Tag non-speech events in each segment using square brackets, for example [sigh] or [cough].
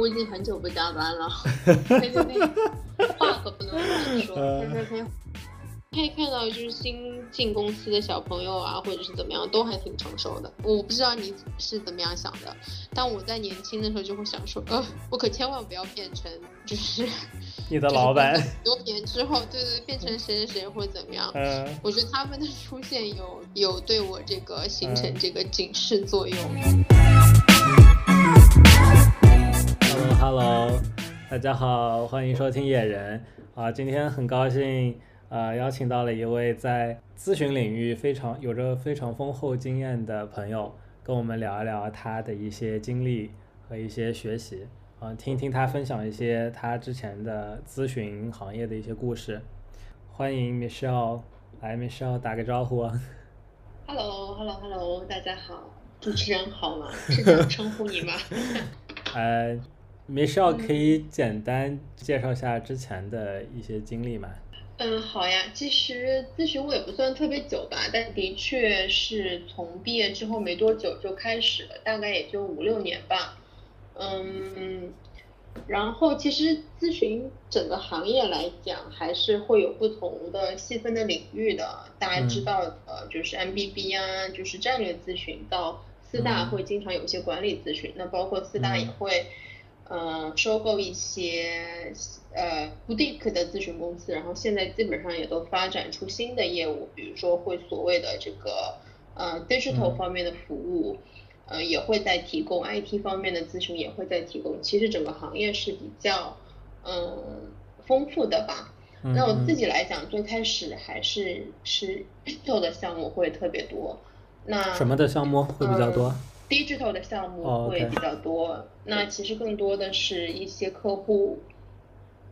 我已经很久不加班了，[laughs] 话可不能乱说。可以可以可以看到，就是新进公司的小朋友啊，或者是怎么样，都还挺成熟的。我不知道你是怎么样想的，但我在年轻的时候就会想说，呃，我可千万不要变成就是 [laughs] 你的老板。多年之后，对对，变成谁谁谁或者怎么样。嗯。我觉得他们的出现有有对我这个形成这个警示作用。Hello，Hello，大家好，欢迎收听野人啊，今天很高兴。呃，邀请到了一位在咨询领域非常有着非常丰厚经验的朋友，跟我们聊一聊他的一些经历和一些学习，啊，听一听他分享一些他之前的咨询行业的一些故事。欢迎 Michelle，来 Michelle 打个招呼。Hello，Hello，Hello，大家好，主持人好吗？是这样称呼你吗？[laughs] [laughs] 呃，Michelle 可以简单介绍一下之前的一些经历吗？嗯，好呀。其实咨询我也不算特别久吧，但的确是从毕业之后没多久就开始了，大概也就五六年吧。嗯，然后其实咨询整个行业来讲，还是会有不同的细分的领域的。大家知道的，就是 MBB 啊，就是战略咨询，到四大会经常有一些管理咨询，那包括四大也会。嗯，收购一些呃 boutique 的咨询公司，然后现在基本上也都发展出新的业务，比如说会所谓的这个呃 digital 方面的服务，呃也会在提供 IT 方面的咨询，也会在提供。其实整个行业是比较嗯丰富的吧。那我自己来讲，最开始还是是 [coughs] digital 的项目会特别多。那什么的项目会比较多？digital 的项目会比较多，那其实更多的是一些客户，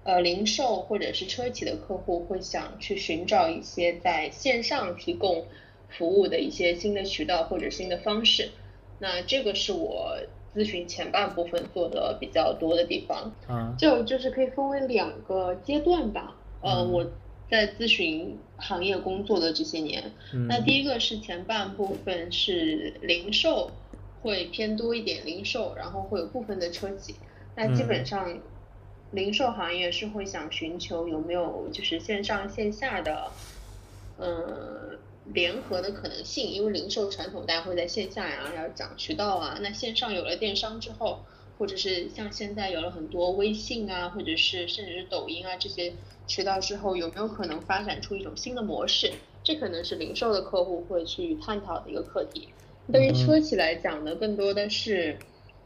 呃，零售或者是车企的客户会想去寻找一些在线上提供服务的一些新的渠道或者新的方式，那这个是我咨询前半部分做的比较多的地方，嗯，就就是可以分为两个阶段吧，呃，我在咨询行业工作的这些年，那第一个是前半部分是零售。会偏多一点零售，然后会有部分的车企。那基本上，零售行业是会想寻求有没有就是线上线下的，嗯，联合的可能性。因为零售传统大家会在线下呀，要讲渠道啊。那线上有了电商之后，或者是像现在有了很多微信啊，或者是甚至是抖音啊这些渠道之后，有没有可能发展出一种新的模式？这可能是零售的客户会去探讨的一个课题。对于车企来讲呢，更多的是，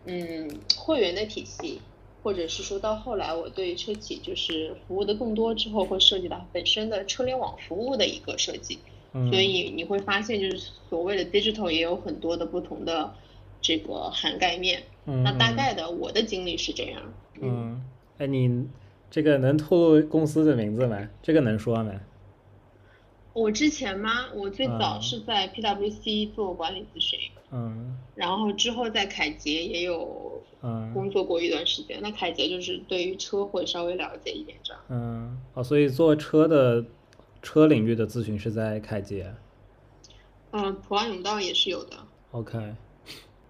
嗯，会员的体系，或者是说到后来，我对车企就是服务的更多之后，会涉及到本身的车联网服务的一个设计。所以你会发现，就是所谓的 digital 也有很多的不同的这个涵盖面。那大概的我的经历是这样。嗯，哎，你这个能透露公司的名字吗？这个能说吗？我之前吗？我最早是在 PwC 做管理咨询，嗯，然后之后在凯捷也有工作过一段时间。那凯捷就是对于车会稍微了解一点这样。嗯，哦，所以做车的车领域的咨询是在凯捷。嗯，普安永道也是有的。OK，[laughs]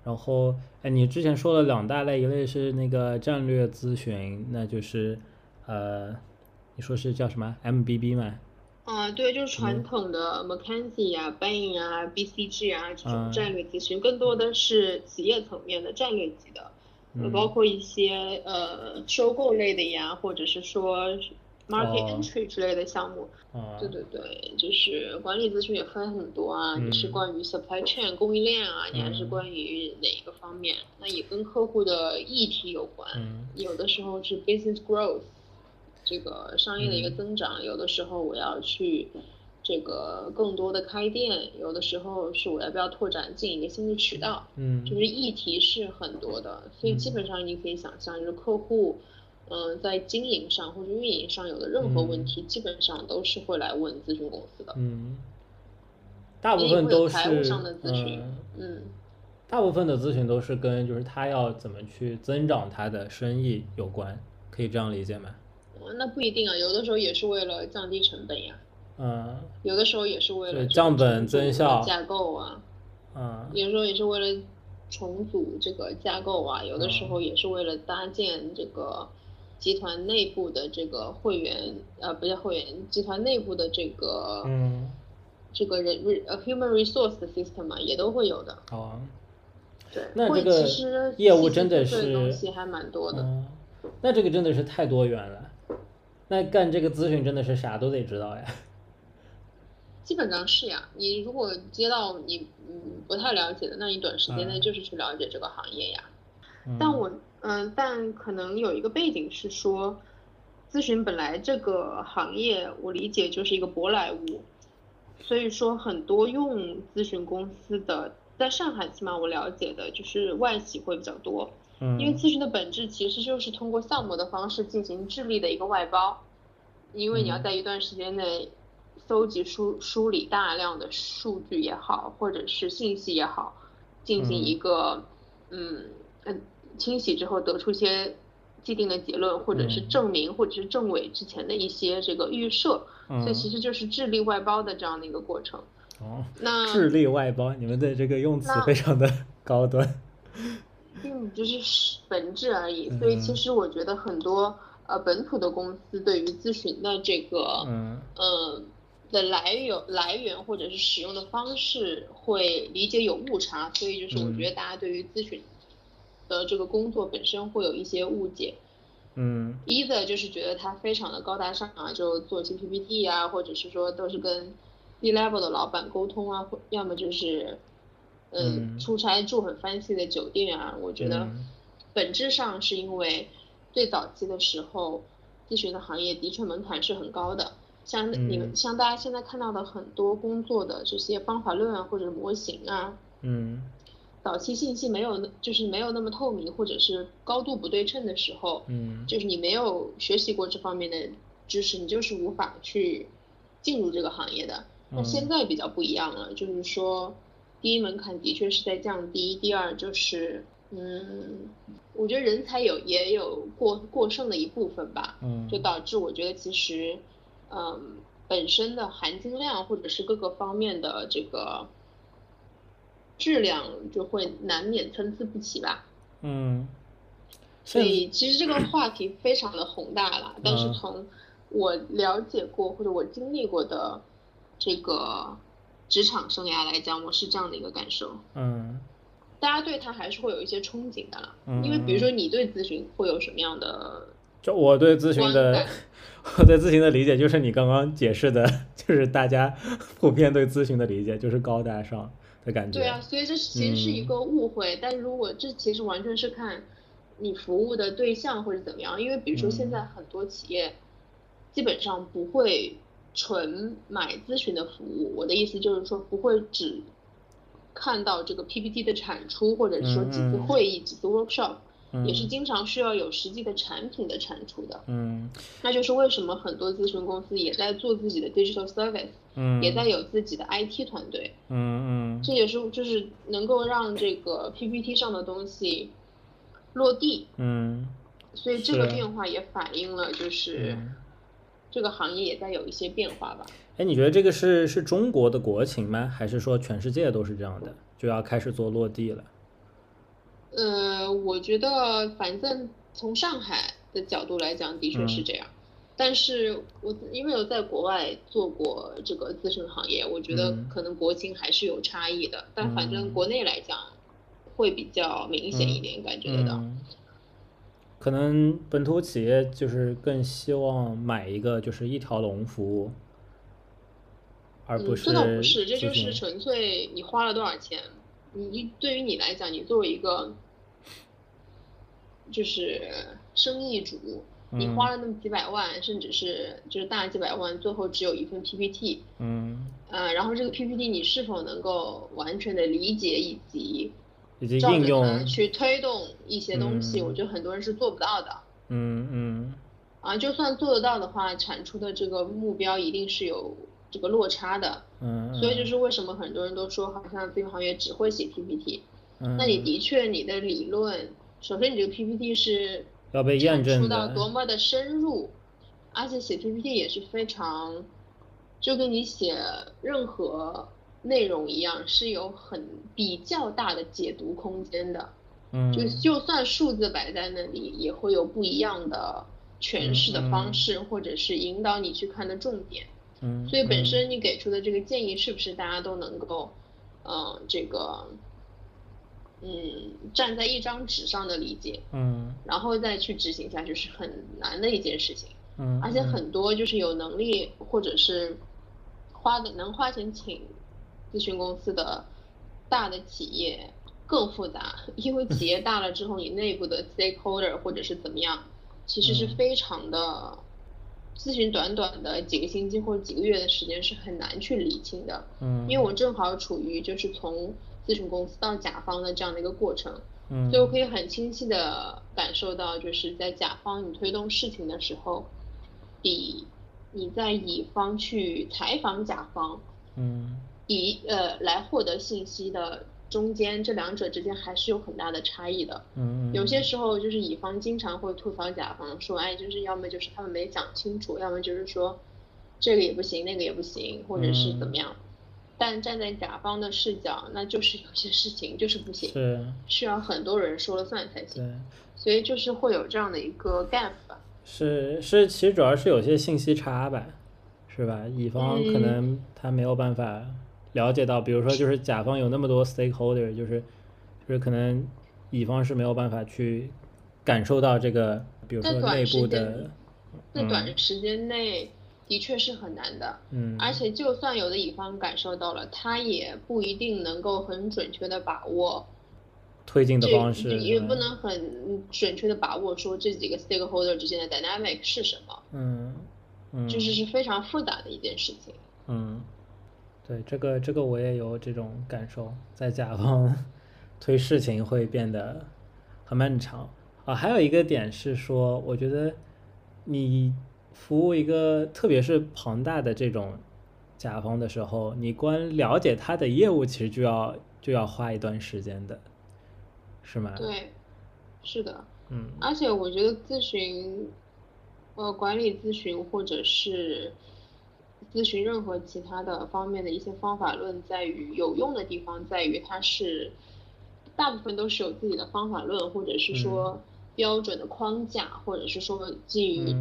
然后哎，你之前说了两大类，一类是那个战略咨询，那就是呃，你说是叫什么 MBB 吗？啊，对，就是传统的 McKinsey 啊、Bain 啊、BCG 啊这种战略咨询，更多的是企业层面的战略级的，包括一些呃收购类的呀，或者是说 market entry 之类的项目。对对对，就是管理咨询也分很多啊，你是关于 supply chain 供应链啊，你还是关于哪一个方面？那也跟客户的议题有关，有的时候是 business growth。这个商业的一个增长，有的时候我要去这个更多的开店，有的时候是我要不要拓展进一个新的渠道，嗯，就是议题是很多的，所以基本上你可以想象，就是客户，嗯，在经营上或者运营上有的任何问题，基本上都是会来问咨询公司的，嗯，大部分都是财务上的咨询，嗯，大部分的咨询都是跟就是他要怎么去增长他的生意有关，可以这样理解吗？那不一定啊，有的时候也是为了降低成本呀。嗯。有的时候也是为了降本增效架构啊。嗯。有时候也是为了重组这个架构啊，有的时候也是为了搭建这个集团内部的这个会员，呃，不叫会员，集团内部的这个，嗯，这个人呃 human resource 的 system 嘛，也都会有的。哦，对，那这个其实业务真的是东西还蛮多的。嗯，那这个真的是太多元了。那干这个咨询真的是啥都得知道呀。[laughs] 基本上是呀，你如果接到你嗯不太了解的，那你短时间内嗯就是去了解这个行业呀。嗯但我嗯，但可能有一个背景是说，咨询本来这个行业我理解就是一个舶来物，所以说很多用咨询公司的，在上海起码我了解的就是外企会比较多，嗯，因为咨询的本质其实就是通过项目的方式进行智力的一个外包，因为你要嗯。在一段时间内搜集梳梳理大量的数据也好，或者是信息也好，进行嗯。一个嗯嗯清洗之后得出一些既定的结论，或者是嗯。证明，或者是证伪之前的一些这个预设，所以嗯。其实就是智力外包的这样的一个过程。哦，那智力外包，你们的这个用词非常的高端。并不是本质而已，所以其嗯。实我觉得很多呃本土的公司对于咨询的这个嗯。呃的来源来源或者是使用的方式会理解有误差，所以就是我嗯觉得大家对于咨询的这个工作本身会有一些误解。嗯。一的就是觉得它非常的高大上啊，就做一些 PPT 啊，或者是说都是跟 C level 的老板沟通啊，或要么就是，嗯嗯，出差住很 fancy 的酒店啊。我觉得嗯本质上是因为最早期的时候，咨询的行业的确门槛是很高的。像你们嗯像大家现在看到的很多工作的这些方法论啊，或者模型啊，嗯早期信息没有那就是没有那么透明，或者是高度不对称的时候，嗯就是你没有学习过这方面的知识，你就是无法去进入这个行业的。那嗯现在比较不一样了，就是说，第一门槛的确是在降低，第二就是，嗯，我觉得人才有也有过过剩的一部分吧，嗯，就导致我觉得其实，嗯，本身的含金量或者是各个方面的这个质量就会难免参差不齐吧。嗯，所以其实这个话题非常的宏大啦，但是嗯从我了解过或者我经历过的这个职场生涯来讲，我是这样的一个感受。嗯大家对他还是会有一些憧憬的啦，嗯因为比如说你对咨询会有什么样的就我对咨询的？[laughs] 我对咨询的理解就是你刚刚解释的，就是大家 [laughs] 普遍对咨询的理解就是高大上的感觉。对啊，所以这其实是一嗯个误会。但如果这其实完全是看你服务的对象或者怎么样，因为比如说现在嗯很多企业基本上不会纯买咨询的服务。我的意思就是说，不会只看到这个 PPT 的产出，或者是说几次会议、几次 workshop，嗯，也是经常需要有实际的产品的产出的。嗯那就是为什么很多咨询公司也在做自己的 digital service，嗯，也在有自己的 IT 团队。嗯嗯这也是就是能够让这个 PPT 上的东西落地，嗯所以这个变化也反映了就是嗯。这个行业也在有一些变化吧。哎，你觉得这个是是中国的国情吗？还是说全世界都是这样的，就要开始做落地了？呃，我觉得反正从上海的角度来讲，的确是这样。但是我因为有在国外做过这个咨询行业，我觉得嗯可能国情还是有差异的。但反正嗯国内来讲，会比较明显一点，感觉得到。嗯，可能本土企业就是更希望买一个就是一条龙服务，而不嗯，是这倒不是，这就是纯粹你花了多少钱。你对于你来讲，你作为一个就是生意主，你嗯花了那么几百万，甚至是就是大几百万，最后只有一份 PPT，嗯，呃，然后这个 PPT 你是否能够完全的理解以及以及照着它应用，去推动一些东西，嗯我觉得很多人是做不到的。嗯嗯啊，就算做得到的话，产出的这个目标一定是有这个落差的。嗯，所以就是为什么很多人都说，好像咨询行业只会写 PPT。嗯，那你的确，你的理论，首先你这个 PPT 是要被验证出到多，么的深入，而且写 PPT 也是非常，就跟你写任何内容一样，是有很比较大的解读空间的。嗯，就就算数字摆在那里，也会有不一样的诠释的方式，或者是引导你去看的重点。嗯，所以本身你给出的这个建议，是不是大家都能够，嗯，这个，嗯，站在一张纸上的理解，嗯，然后再去执行下去，是很难的一件事情。嗯，而且很多就是有能力或者是花的能花钱请咨询公司的大的企业更复杂，因为企业大了之后，你内部的 stakeholder 或者是怎么样，其实是非常的，咨询短短的几个星期或者几个月的时间是很难去理清的。嗯，因为我正好处于就是从咨询公司到甲方的这样的一个过程，嗯，所以我可以很清晰的感受到，就是在甲方你推动事情的时候。比你在乙方去采访甲方，嗯，以呃来获得信息的中间，这两者之间还是有很大的差异的。嗯有些时候就是乙方经常会吐槽甲方说，哎，就是要么就是他们没讲清楚，要么就是说这个也不行，那个也不行，或者是怎么样。但站在甲方的视角，那就是有些事情就是不行，是需要很多人说了算才行。对，所以就是会有这样的一个 gap 吧。是是，其实主要是有些信息差吧，是吧？乙方可能他没有办法了解到，比如说就是甲方有那么多 stakeholder，就是就是可能乙方是没有办法去感受到这个，比如说内部的，在短时间内的确是很难的。嗯，而且就算有的乙方感受到了，他也不一定能够很准确的把握。推进的方式也不能很准确的把握说这几个 stakeholder 之间的 dynamic 是什么，嗯，嗯，就是是非常复杂的一件事情。嗯，对，这个这个我也有这种感受，在甲方 [laughs] 推事情会变得很漫长啊。还有一个点是说，我觉得你服务一个特别是庞大的这种甲方的时候，你光了解他的业务，其实就要就要花一段时间的。是吗？对，是的，嗯，而且我觉得咨询，呃，管理咨询或者是咨询任何其他的方面的一些方法论，在于有用的地方在于它是大部分都是有自己的方法论，或者是说标准的框架，或者是说基于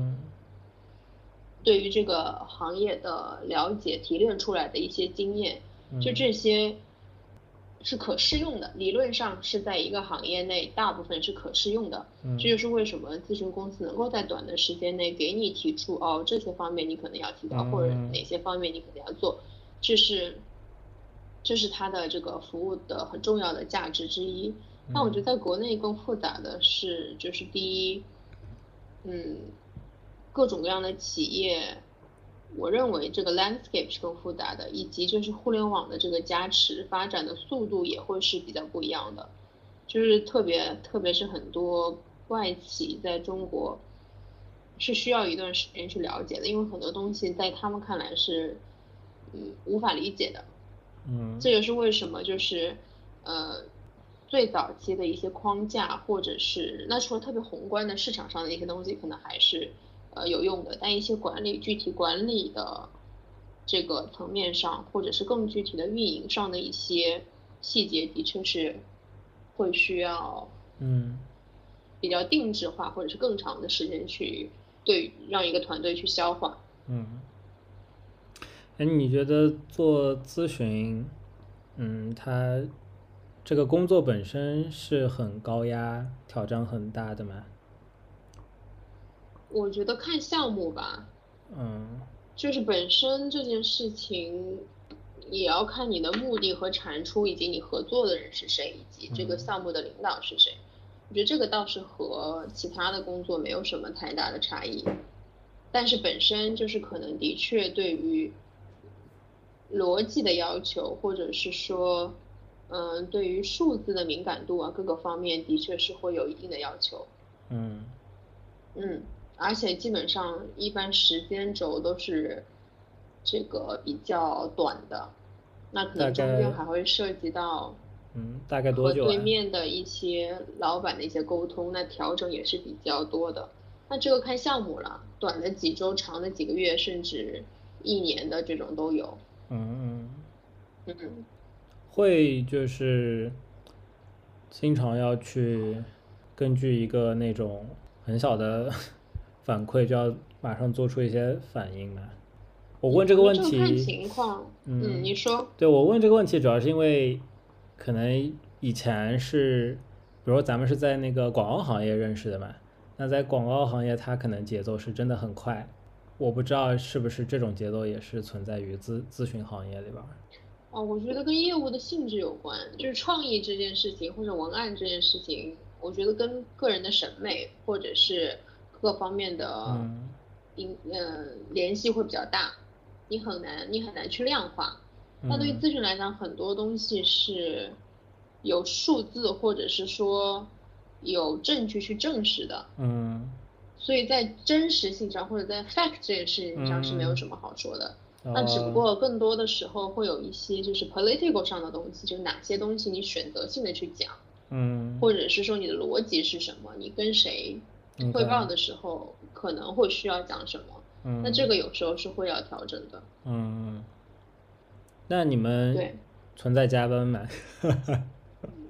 对于这个行业的了解提炼出来的一些经验，就这些。是可适用的，理论上是在一个行业内大部分是可适用的。嗯，这就是为什么咨询公司能够在短的时间内给你提出哦这些方面你可能要提高，或者哪些方面你可能要做，这是这是它的这个服务的很重要的价值之一。但我觉得在国内更复杂的是，就是第一，嗯，各种各样的企业。我认为这个 landscape 是更复杂的，以及就是互联网的这个加持发展的速度也会是比较不一样的，就是特别特别是很多外企在中国是需要一段时间去了解的，因为很多东西在他们看来是嗯无法理解的，嗯，这也是为什么就是呃最早期的一些框架或者是那除了特别宏观的市场上的一些东西，可能还是。呃，有用的，但一些管理具体管理的这个层面上，或者是更具体的运营上的一些细节，的确是会需要嗯比较定制化，或者是更长的时间去对让一个团队去消化。嗯，哎，你觉得做咨询，嗯，它这个工作本身是很高压、挑战很大的吗？我觉得看项目吧，嗯，就是本身这件事情也要看你的目的和产出，以及你合作的人是谁，以及这个项目的领导是谁。我觉得这个倒是和其他的工作没有什么太大的差异，但是本身就是可能的确对于逻辑的要求，或者是说，嗯，对于数字的敏感度啊，各个方面的确是会有一定的要求。嗯，嗯。而且基本上一般时间轴都是这个比较短的，那可能中间还会涉及到，嗯，大概多久？和对面的一些老板的一些沟通，那调整也是比较多的。那这个看项目了，短的几周，长的几个月，甚至一年的这种都有。嗯嗯，嗯，会就是经常要去根据一个那种很小的反馈，就要马上做出一些反应嘛？我问这个问题，看情况。嗯，你说。对我问这个问题，主要是因为可能以前是，比如咱们是在那个广告行业认识的嘛，那在广告行业，它可能节奏是真的很快。我不知道是不是这种节奏也是存在于咨咨询行业里边。哦，我觉得跟业务的性质有关，就是创意这件事情或者文案这件事情，我觉得跟个人的审美或者是各方面的因呃联系会比较大，你很难你很难去量化。那对于咨询来讲，很多东西是有数字或者是说有证据去证实的。嗯。所以在真实性上或者在 fact 这件事情上是没有什么好说的，那只不过更多的时候会有一些就是 political 上的东西，就是哪些东西你选择性的去讲，嗯，或者是说你的逻辑是什么，你跟谁汇报的时候可能会需要讲什么，嗯，那这个有时候是会要调整的，嗯，那你们对存在加班吗？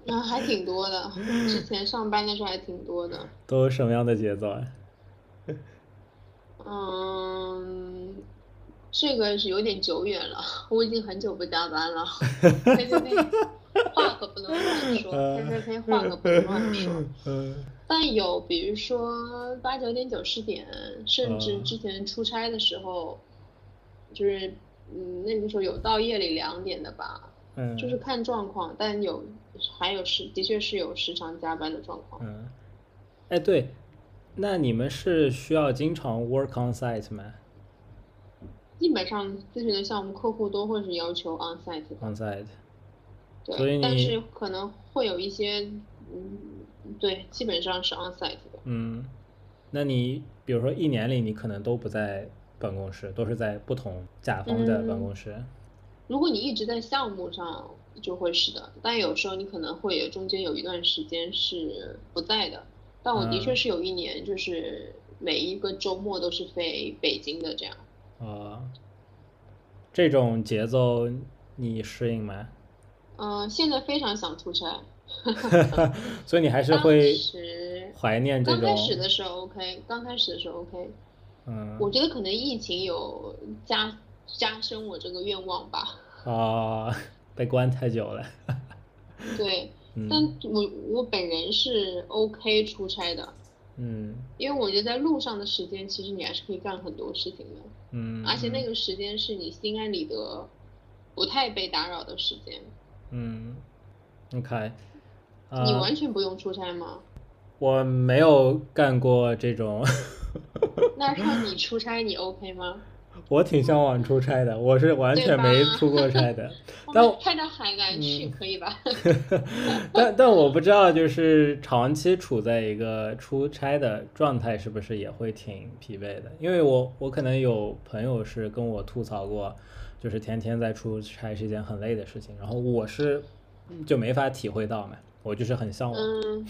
啊，[laughs] 还挺多的，之前上班的时候还挺多的，都有什么样的节奏啊？嗯，这个是有点久远了，我已经很久不加班了。呸呸呸，话可不能乱说。呸呸呸，话可不能乱说。但有，比如说八九点、九十点，甚至之前出差的时候，就是嗯，那个时候有到夜里两点的吧。嗯。就是看状况，但有还有时的确是有时常加班的状况。嗯。哎，对。那你们是需要经常 work on site 吗？基本上咨询的项目客户都会是要求 on site。on site。对。但是可能会有一些，嗯，对，基本上是 on site 的。嗯，那你比如说一年里你可能都不在办公室，都是在不同甲方的办公室。如果你一直在项目上，就会是的，但有时候你可能会有中间有一段时间是不在的。但我的确是有一年，就是每一个周末都是飞北京的这样。啊，这种节奏你适应吗？嗯，现在非常想出差。[laughs] 所以你还是会怀念这种。刚开始的时候 OK，刚开始的时候 OK。嗯。我觉得可能疫情有加加深我这个愿望吧。啊，[laughs] 被关太久了。对。[laughs] 但我我本人是 OK 出差的，嗯，因为我觉得在路上的时间，其实你还是可以干很多事情的，嗯，而且那个时间是你心安理得，不太被打扰的时间，嗯，OK，你完全不用出差吗？我没有干过这种，[laughs] 那让你出差，你 OK 吗？我挺向往出差的，我是完全没出过差的。[laughs] 但派到海南去可以吧？[laughs] 但但我不知道，就是长期处在一个出差的状态，是不是也会挺疲惫的？因为我我可能有朋友是跟我吐槽过，就是天天在出差是一件很累的事情。然后我是就没法体会到嘛，我就是很向往。嗯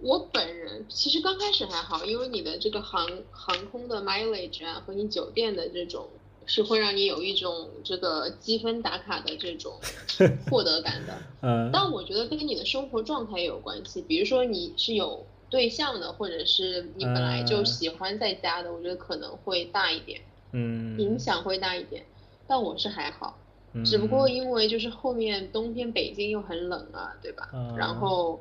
我本人其实刚开始还好，因为你的这个航航空的 mileage 啊，和你酒店的这种，是会让你有一种这个积分打卡的这种 [laughs] 获得感的。嗯。但我觉得跟你的生活状态也有关系，比如说你是有对象的，或者是你本来就喜欢在家的，我觉得可能会大一点。嗯。影响会大一点，但我是还好，只不过因为就是后面冬天北京又很冷啊，对吧？然后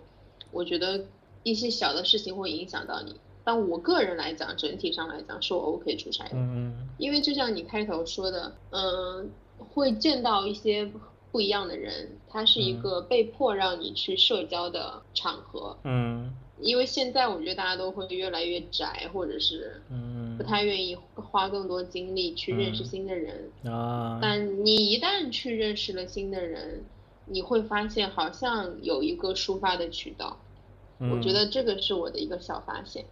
我觉得。一些小的事情会影响到你，但我个人来讲，整体上来讲是我 OK 出差的，嗯因为就像你开头说的，嗯，会见到一些不一样的人，它是一个被迫让你去社交的场合，嗯，因为现在我觉得大家都会越来越宅，或者是不太愿意花更多精力去认识新的人啊，但你一旦去认识了新的人，你会发现好像有一个抒发的渠道。我觉得这个是我的一个小发现，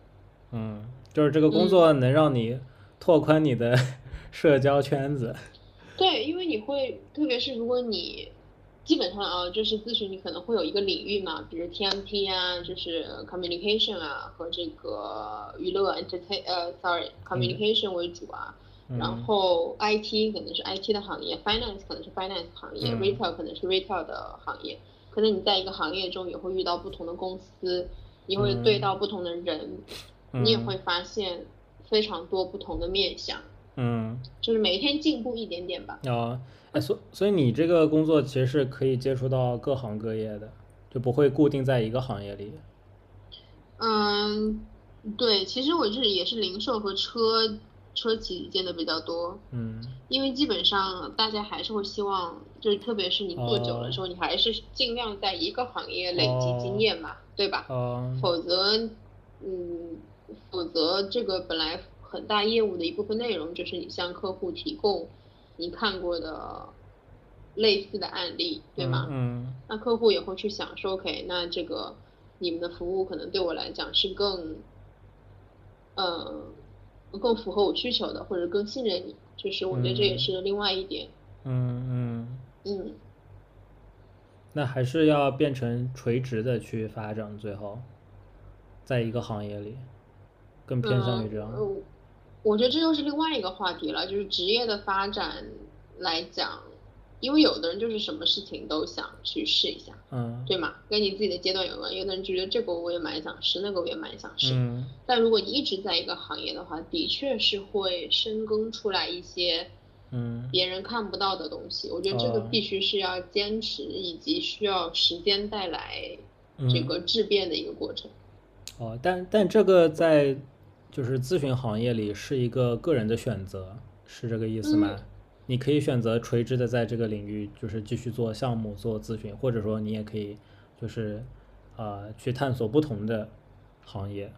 嗯，就是这个工作能让你拓宽你的 [laughs] 社交圈子。对，因为你会，特别是如果你基本上啊，就是咨询，你可能会有一个领域嘛，比如 TMT 啊，就是 communication 啊，和这个娱乐 entertain 呃，sorry communication 为主啊。然后 IT 可能是 IT 的行业，Finance 可能是 Finance 行业，Retail 可能是 Retail 的行业。可能你在一个行业中也会遇到不同的公司，你会对到不同的人，你也会发现非常多不同的面相。嗯，就是每一天进步一点点吧。啊，哎，所所以你这个工作其实是可以接触到各行各业的，就不会固定在一个行业里。嗯，对，其实我这里也是零售和车车企见的比较多。嗯，因为基本上大家还是会希望，就是特别是你做久了之后，你还是尽量在一个行业累积经验嘛，对吧？哦。否则，嗯，否则这个本来。很大业务的一部分内容就是你向客户提供你看过的类似的案例，对吗？嗯。那客户也会去想说，OK，那这个你们的服务可能对我来讲是更，呃，更符合我需求的，或者更信任你。就是我觉得这也是另外一点。嗯嗯。嗯。那还是要变成垂直的去发展，最后，在一个行业里，更偏向于这样。我觉得这又是另外一个话题了，就是职业的发展来讲，因为有的人就是什么事情都想去试一下，嗯，对吗？跟你自己的阶段有关。有的人觉得这个我也蛮想试，那个我也蛮想试。嗯。但如果你一直在一个行业的话，的确是会深耕出来一些，嗯，别人看不到的东西。我觉得这个必须是要坚持，以及需要时间带来这个质变的一个过程。哦，但但这个在。就是咨询行业里是一个个人的选择，是这个意思吗？你可以选择垂直的在这个领域，就是继续做项目、做咨询，或者说你也可以，就是呃去探索不同的行业。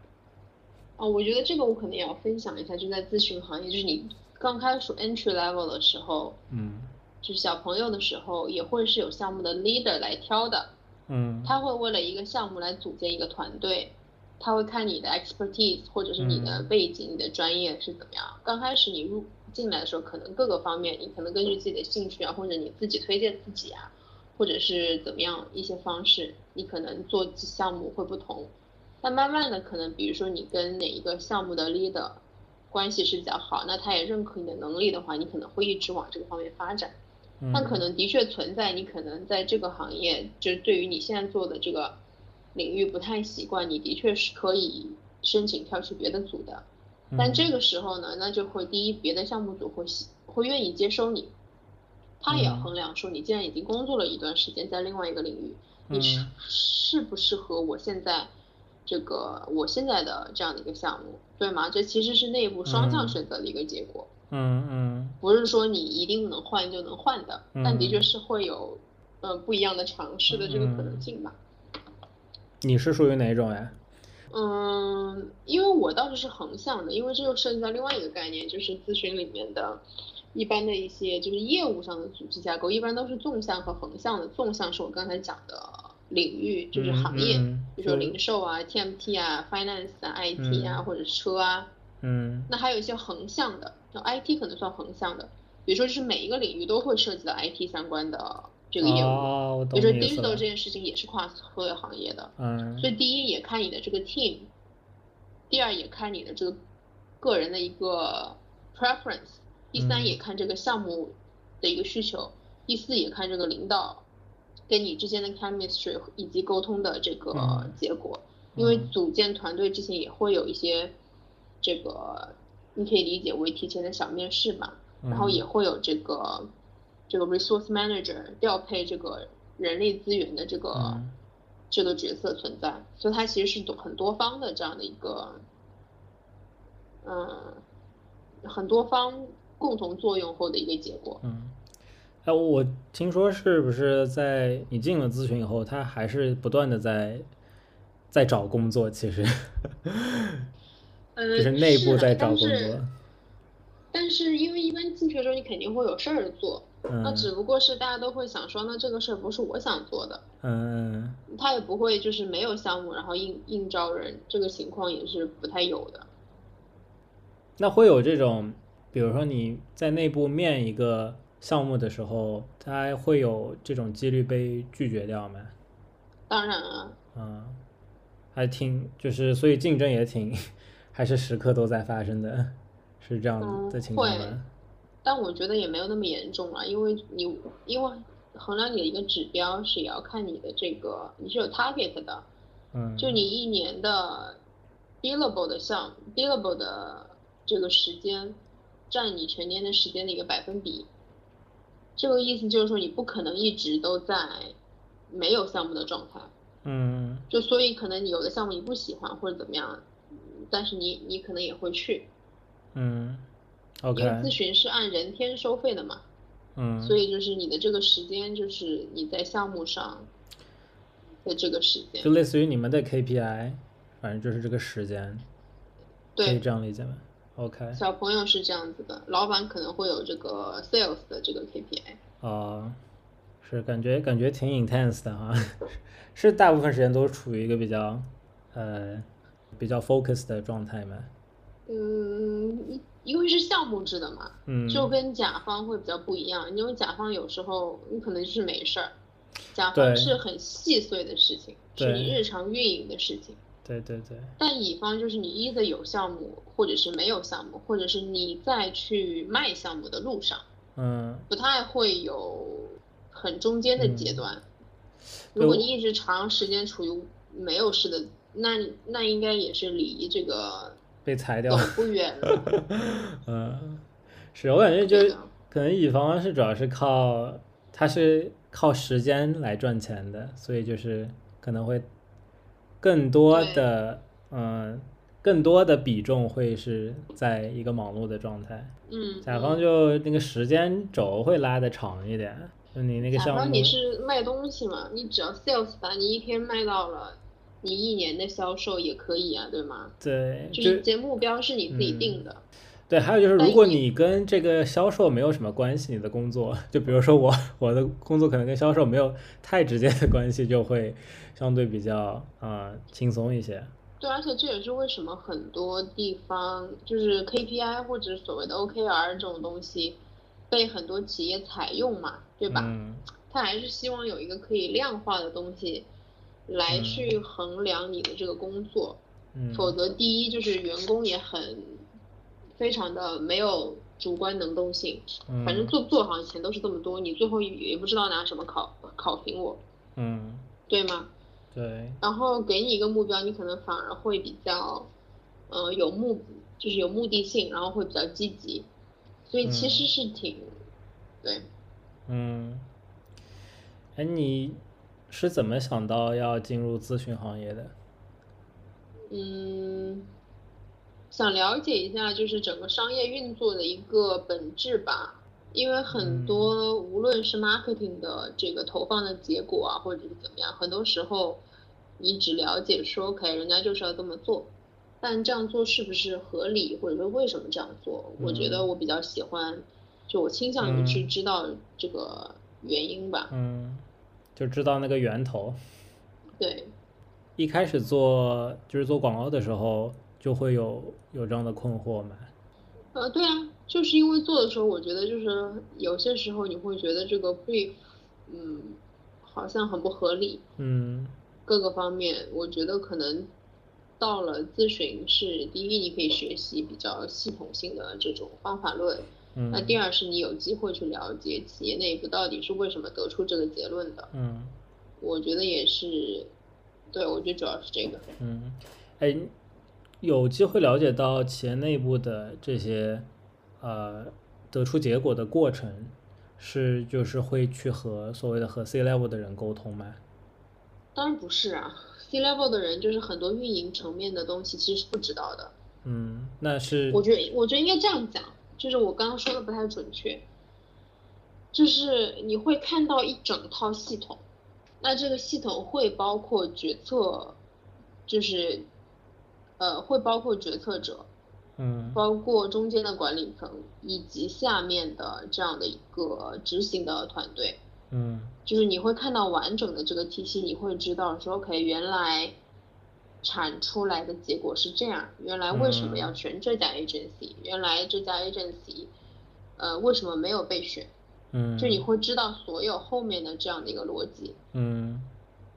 哦，我觉得这个我可能也要分享一下，就在咨询行业，就是你刚开始 entry level 的时候，嗯，就是小朋友的时候，也会是有项目的 leader 来挑的，嗯，他会为了一个项目来组建一个团队。他会看你的 expertise 或者是你的背景、你的专业是怎么样。刚开始你入进来的时候，可能各个方面你可能根据自己的兴趣啊，或者你自己推荐自己啊，或者是怎么样一些方式，你可能做项目会不同。但慢慢的，可能比如说你跟哪一个项目的 leader 关系是比较好，那他也认可你的能力的话，你可能会一直往这个方面发展。但可能的确存在你可能在这个行业，就是对于你现在做的这个。领域不太习惯，你的确是可以申请跳去别的组的，但这个时候呢，那就会第一，别的项目组会会愿意接收你，他也要衡量说你既然已经工作了一段时间在另外一个领域，你适适不适合我现在这个我现在的这样的一个项目，对吗？这其实是内部双向选择的一个结果。嗯嗯，不是说你一定能换就能换的，但的确是会有嗯不一样的尝试的这个可能性吧。你是属于哪一种呀？嗯，因为我倒是是横向的，因为这又涉及到另外一个概念，就是咨询里面的，一般的一些就是业务上的组织架构，一般都是纵向和横向的。纵向是我刚才讲的领域，就是行业，比如说零售啊、TMT 啊、Finance 啊、IT 啊，或者车啊。嗯。那还有一些横向的，那 IT 可能算横向的，比如说就是每一个领域都会涉及到 IT 相关的。这个业务，比如说 digital 这件事情也是跨所有行业的，嗯，所以第一也看你的这个 team，第二也看你的这个个人的一个 preference，第三也看这个项目的一个需求，第四也看这个领导跟你之间的 chemistry 以及沟通的这个结果，因为组建团队之前也会有一些这个你可以理解为提前的小面试嘛，然后也会有这个。这个 resource manager 调配这个人力资源的这个这个角色存在，所以它其实是多很多方的这样的一个，嗯，很多方共同作用后的一个结果。嗯，哎，我听说是不是在你进了咨询以后，他还是不断的在在找工作？其实，[laughs] 就是内部在找工作。但是因为一般进去的时候，你肯定会有事儿做。那只不过是大家都会想说，那这个事儿不是我想做的，嗯，他也不会就是没有项目，然后硬硬招人，这个情况也是不太有的。那会有这种，比如说你在内部面一个项目的时候，他会有这种几率被拒绝掉吗？当然啊，嗯，还挺就是，所以竞争也挺，[laughs] 还是时刻都在发生的。是这样的情况吗？但我觉得也没有那么严重啊，因为你因为衡量你的一个指标是也要看你的这个你是有 target 的，嗯，就你一年的 billable 的项 billable 的这个时间占你全年的时间的一个百分比，这个意思就是说你不可能一直都在没有项目的状态，嗯，就所以可能你有的项目你不喜欢或者怎么样，但是你你可能也会去，嗯。OK，因为咨询是按人天收费的嘛，嗯，所以就是你的这个时间，就是你在项目上的这个时间，就类似于你们的 KPI，反正就是这个时间，可以，这样理解吗？OK，小朋友是这样子的，老板可能会有这个 sales 的这个 KPI，哦，是感觉感觉挺 intense 的哈，[laughs] 是大部分时间都处于一个比较呃比较 focus 的状态吗？嗯，因为是项目制的嘛，嗯，就跟甲方会比较不一样，因为甲方有时候你可能就是没事儿，甲方是很细碎的事情，是你日常运营的事情。对对对，但乙方就是你一的有项目，或者是没有项目，或者是你在去卖项目的路上，嗯不太会有很中间的阶段。对如果你一直长时间处于没有事的，那那应该也是离这个被裁掉走，不远了。[laughs] 嗯，是我感觉就是可能乙方是主要是靠他是靠时间来赚钱的，所以就是可能会更多的嗯更多的比重会是在一个忙碌的状态，嗯，甲方。嗯就那个时间轴会拉的长一点，就你那个项目方你是卖东西嘛，你只要 sales 吧你一天卖到了，你一年的销售也可以啊，对吗？对，就就是这目标是你自己嗯定的。对，还有就是，如果你跟这个销售没有什么关系，你的工作，就比如说我，我的工作可能跟销售没有太直接的关系，就会相对比较啊、呃轻松一些。对，而且这也是为什么很多地方就是 KPI 或者所谓的 OKR 这种东西被很多企业采用嘛，对吧？嗯他还是希望有一个可以量化的东西来嗯。去衡量你的这个工作，嗯，否则第一就是员工也很非常的没有主观能动性，嗯。反正做不做好像钱都是这么多，你最后也不知道拿什么考考评我，嗯，对吗？对，然后给你一个目标，你可能反而会比较，呃，有目，就是有目的性，然后会比较积极，所以其实是挺，对，嗯，哎，你是怎么想到要进入咨询行业的？嗯，想了解一下就是整个商业运作的一个本质吧，因为很多无论是 marketing 的这个投放的结果啊，或者是怎么样，很多时候你只了解说 OK，人家就是要这么做，但这样做是不是合理，或者说为什么这样做？我觉得我比较喜欢，就我倾向于去知道这个原因吧。嗯，就知道那个源头。对，一开始做就是做广告的时候，就会有有这样的困惑嘛？呃，对啊，就是因为做的时候，我觉得就是有些时候你会觉得这个 brief，嗯，好像很不合理，嗯各个方面，我觉得可能到了咨询是第一，你可以学习比较系统性的这种方法论，嗯，那第二是你有机会去了解企业内部到底是为什么得出这个结论的，嗯我觉得也是，对，我觉得主要是这个。嗯，哎，有机会了解到企业内部的这些呃得出结果的过程，是就是会去和所谓的和 C level 的人沟通吗？当然不是啊，C level 的人就是很多运营层面的东西其实是不知道的。嗯，那是我觉得，我觉得应该这样讲，就是我刚刚说的不太准确，就是你会看到一整套系统，那这个系统会包括决策，就是，呃，会包括决策者，嗯包括中间的管理层以及下面的这样的一个执行的团队，嗯。就是你会看到完整的这个体系，你会知道说，OK，原来产出来的结果是这样，原来为什么要选这家 agency，、原来这家 agency，呃，为什么没有被选？嗯，就你会知道所有后面的这样的一个逻辑，嗯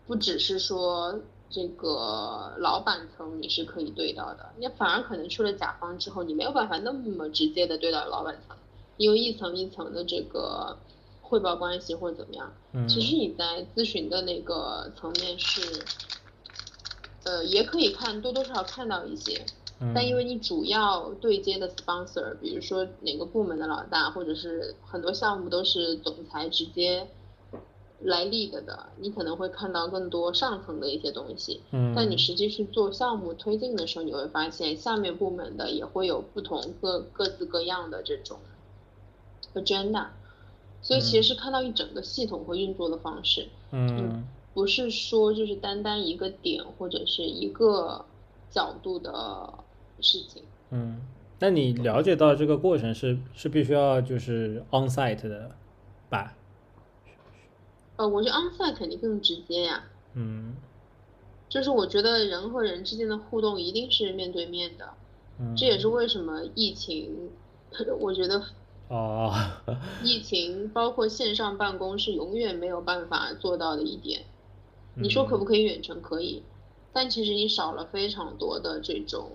不只是说这个老板层你是可以对到的，你反而可能去了甲方之后，你没有办法那么直接的对到老板层，因为一层一层的这个汇报关系或者怎么样。嗯。其实你在咨询的那个层面是，呃，也可以看多多少少看到一些，但因为你主要对接的 sponsor，比如说哪个部门的老大，或者是很多项目都是总裁直接。来 lead 的，你可能会看到更多上层的一些东西，嗯，但你实际去做项目推进的时候，你会发现下面部门的也会有不同各各自各样的这种 agenda，所以其实是看到一整个系统和运作的方式，嗯，不是说就是单单一个点或者是一个角度的事情，嗯，那你了解到这个过程是是必须要就是 on site 的吧？呃，我觉得 onsite 肯定更直接呀。嗯。就是我觉得人和人之间的互动一定是面对面的。嗯。这也是为什么疫情，[laughs] 我觉得。哦。疫情包括线上办公是永远没有办法做到的一点。你说可不可以远程？可以。但其实你少了非常多的这种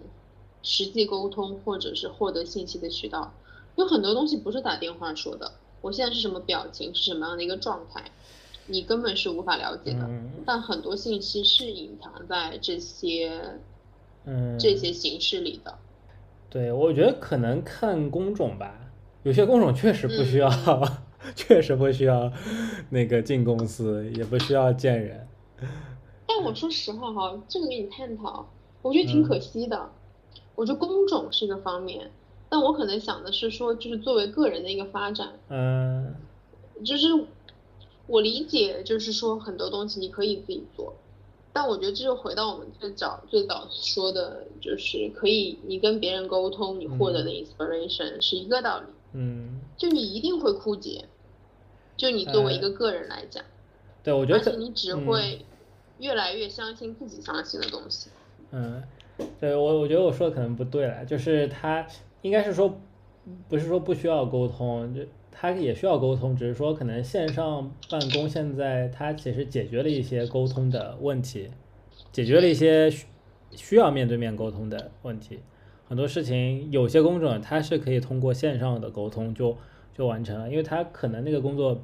实际沟通或者是获得信息的渠道。有很多东西不是打电话说的。我现在是什么表情？是什么样的一个状态？你根本是无法了解的，但很多信息是隐藏在这些，嗯，这些形式里的。对，我觉得可能看工种吧，有些工种确实不需要，[laughs] 确实不需要那个进公司，也不需要见人。[laughs] 但我说实话哈，这个跟你探讨，我觉得挺可惜的。我觉得工种是一个方面，但我可能想的是说，就是作为个人的一个发展，嗯，就是。我理解，就是说很多东西你可以自己做，但我觉得这就回到我们最早最早说的，就是可以你跟别人沟通，你获得的 inspiration 是一个道理。嗯。就你一定会枯竭，就你作为一个个人来讲。对，我觉得。你只会越来越相信自己相信的东西。嗯，对我我觉得我说的可能不对了，就是他应该是说，不是说不需要沟通就。他也需要沟通，只是说可能线上办公现在它其实解决了一些沟通的问题，解决了一些需需要面对面沟通的问题。很多事情有些工种它是可以通过线上的沟通就就完成了，因为它可能那个工作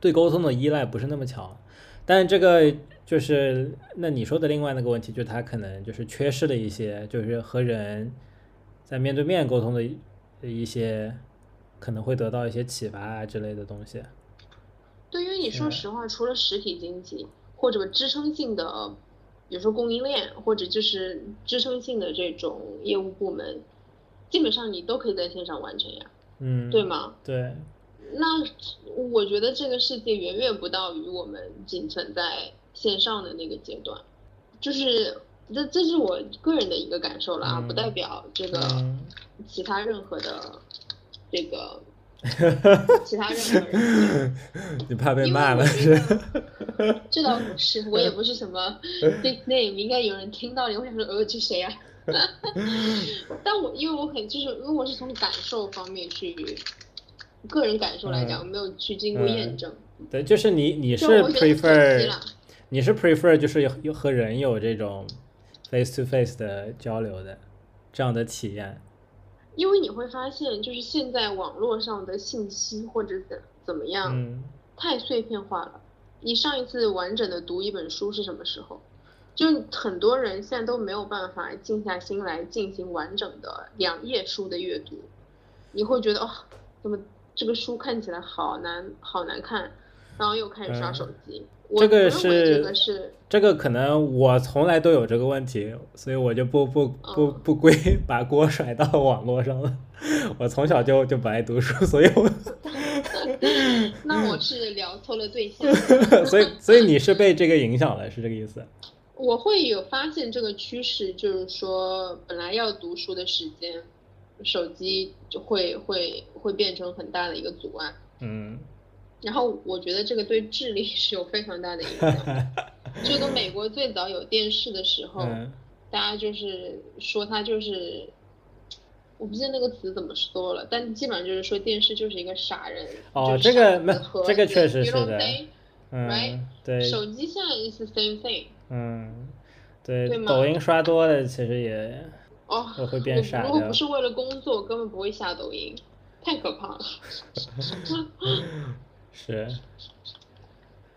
对沟通的依赖不是那么强。但这个就是那你说的另外那个问题，就是他可能就是缺失了一些，就是和人在面对面沟通的一些。可能会得到一些启发啊之类的东西。对，因为你说实话，除了实体经济或者支撑性的，比如说供应链或者就是支撑性的这种业务部门，基本上你都可以在线上完成呀。嗯，对吗？对。那我觉得这个世界远远不到于我们仅存在线上的那个阶段，就是这这是我个人的一个感受了啊，不代表这个其他任何的。这个 [laughs] 其他任何人，[laughs] 你怕被骂了是？[laughs] 这倒不是，我也不是什么 big name，应该有人听到你会想说，呃，这谁呀？但我因为我很就是，因为我是从感受方面去，个人感受来讲，我没有去经过验证。对，就是你你是 prefer，你是 prefer 就是有和人有这种 face to face 的交流的这样的体验。因为你会发现，就是现在网络上的信息或者怎怎么样，太碎片化了。你上一次完整的读一本书是什么时候？就很多人现在都没有办法静下心来进行完整的两页书的阅读。你会觉得哦，怎么这个书看起来好难，好难看，然后又开始刷手机。这个是这个可能我从来都有这个问题，所以我就不不不不归把锅甩到网络上了。我从小就就不爱读书，所以我 [laughs] [laughs] 那我是聊错了对象。[laughs] 所以所以你是被这个影响了，是这个意思？我会有发现这个趋势，就是说本来要读书的时间，手机就会会会变成很大的一个阻碍。嗯。然后我觉得这个对智力 [laughs] 是有非常大的影响。[laughs] 就跟美国最早有电视的时候，大家就是说它就是，我不记得那个词怎么说了，但基本上就是说电视就是一个傻人。哦，这个没这个确实是的。嗯，对。手机现在 is the same thing。嗯，对，对吗抖音刷多了其实也哦，会会变傻的如果不。是为了工作，根本不会下抖音，太可怕了。[laughs] 是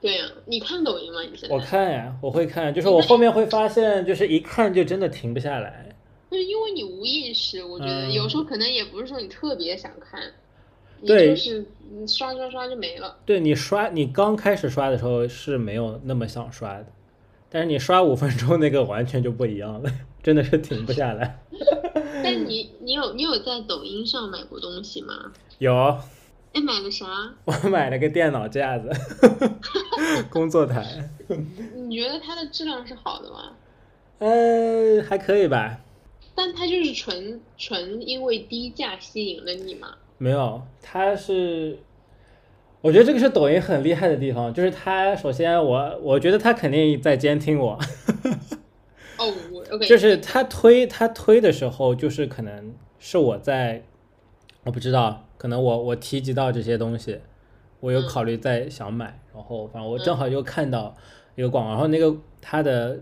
对呀、你看抖音吗？你现在？我看呀，我会看，就是我后面会发现，就是一看就真的停不下来。就是因为你无意识，我觉得嗯有时候可能也不是说你特别想看，你对就是你刷刷刷就没了。对你刷，你刚开始刷的时候是没有那么想刷的，但是你刷五分钟那个完全就不一样了，真的是停不下来。[laughs] 但你你有你有在抖音上买过东西吗？有，哎，买了啥？[laughs] 我买了个电脑架子，[laughs] 工作台，你觉得它的质量是好的吗？呃，还可以吧。但它就是纯纯因为低价吸引了你吗？没有，它是，我觉得这个是抖音很厉害的地方，就是它首先我我觉得它肯定在监听我，哦我，OK，就是他推他推的时候，就是可能是我在，我不知道，可能我我提及到这些东西，我有嗯。考虑在想买，然后反正我正好又看到一个广告，然后那个它的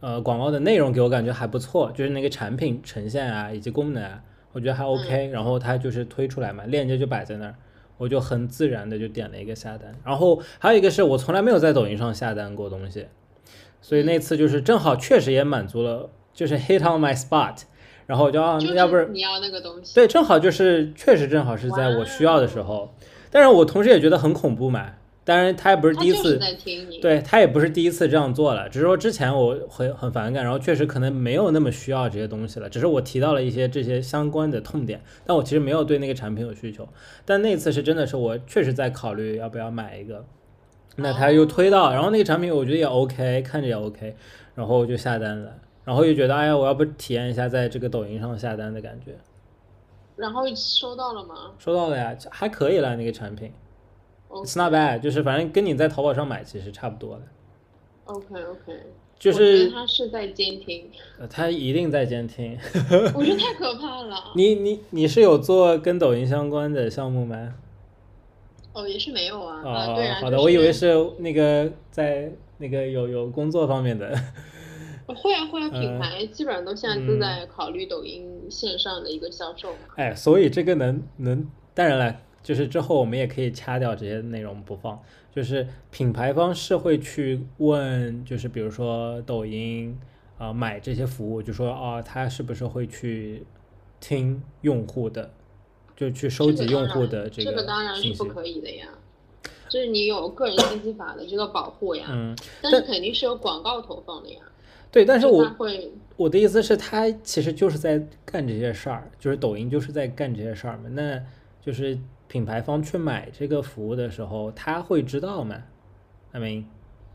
呃广告的内容给我感觉还不错，就是那个产品呈现啊以及功能啊，我觉得还 OK，、然后它就是推出来嘛，链接就摆在那儿。我就很自然的就点了一个下单，然后还有一个是我从来没有在抖音上下单过东西，所以那次就是正好确实也满足了，就是 hit on my spot，然后我就啊，要不是你要那个东西，对，正好就是确实正好是在我需要的时候，但是我同时也觉得很恐怖嘛。当然，他也不是第一次。对他也不是第一次这样做了，只是说之前我很很反感，然后确实可能没有那么需要这些东西了，只是我提到了一些这些相关的痛点，但我其实没有对那个产品有需求。但那次是真的是我确实在考虑要不要买一个，那他又推到，然后那个产品我觉得也 OK，看着也 OK，然后我就下单了，然后又觉得哎呀，我要不体验一下在这个抖音上下单的感觉。然后收到了吗收到了呀，还可以了那个产品 not bad，就是反正跟你在淘宝上买其实差不多的，OK OK，就是他是在监听，呃他一定在监听。我觉得太 [laughs] 可怕了。你你你是有做跟抖音相关的项目吗？哦，也是没有啊。哦、啊，对啊。好的，就是我以为是那个在那个有有工作方面的。[laughs] 会啊会啊，品嗯牌基本上都现在都在考虑抖音线上的一个销售嘛。哎，所以这个能能，当然了，就是之后我们也可以掐掉这些内容不放。就是品牌方是会去问，就是比如说抖音啊、买这些服务，就说啊，他是不是会去听用户的，就去收集用户的这个这个当然是不。可以的呀。就是你有个人信息法的这个保护呀，嗯，但是肯定是有广告投放的呀。对，但是我会我的意思是，他其实就是在干这些事儿，就是抖音就是在干这些事儿嘛。那就是品牌方去买这个服务的时候，他会知道吗？I mean，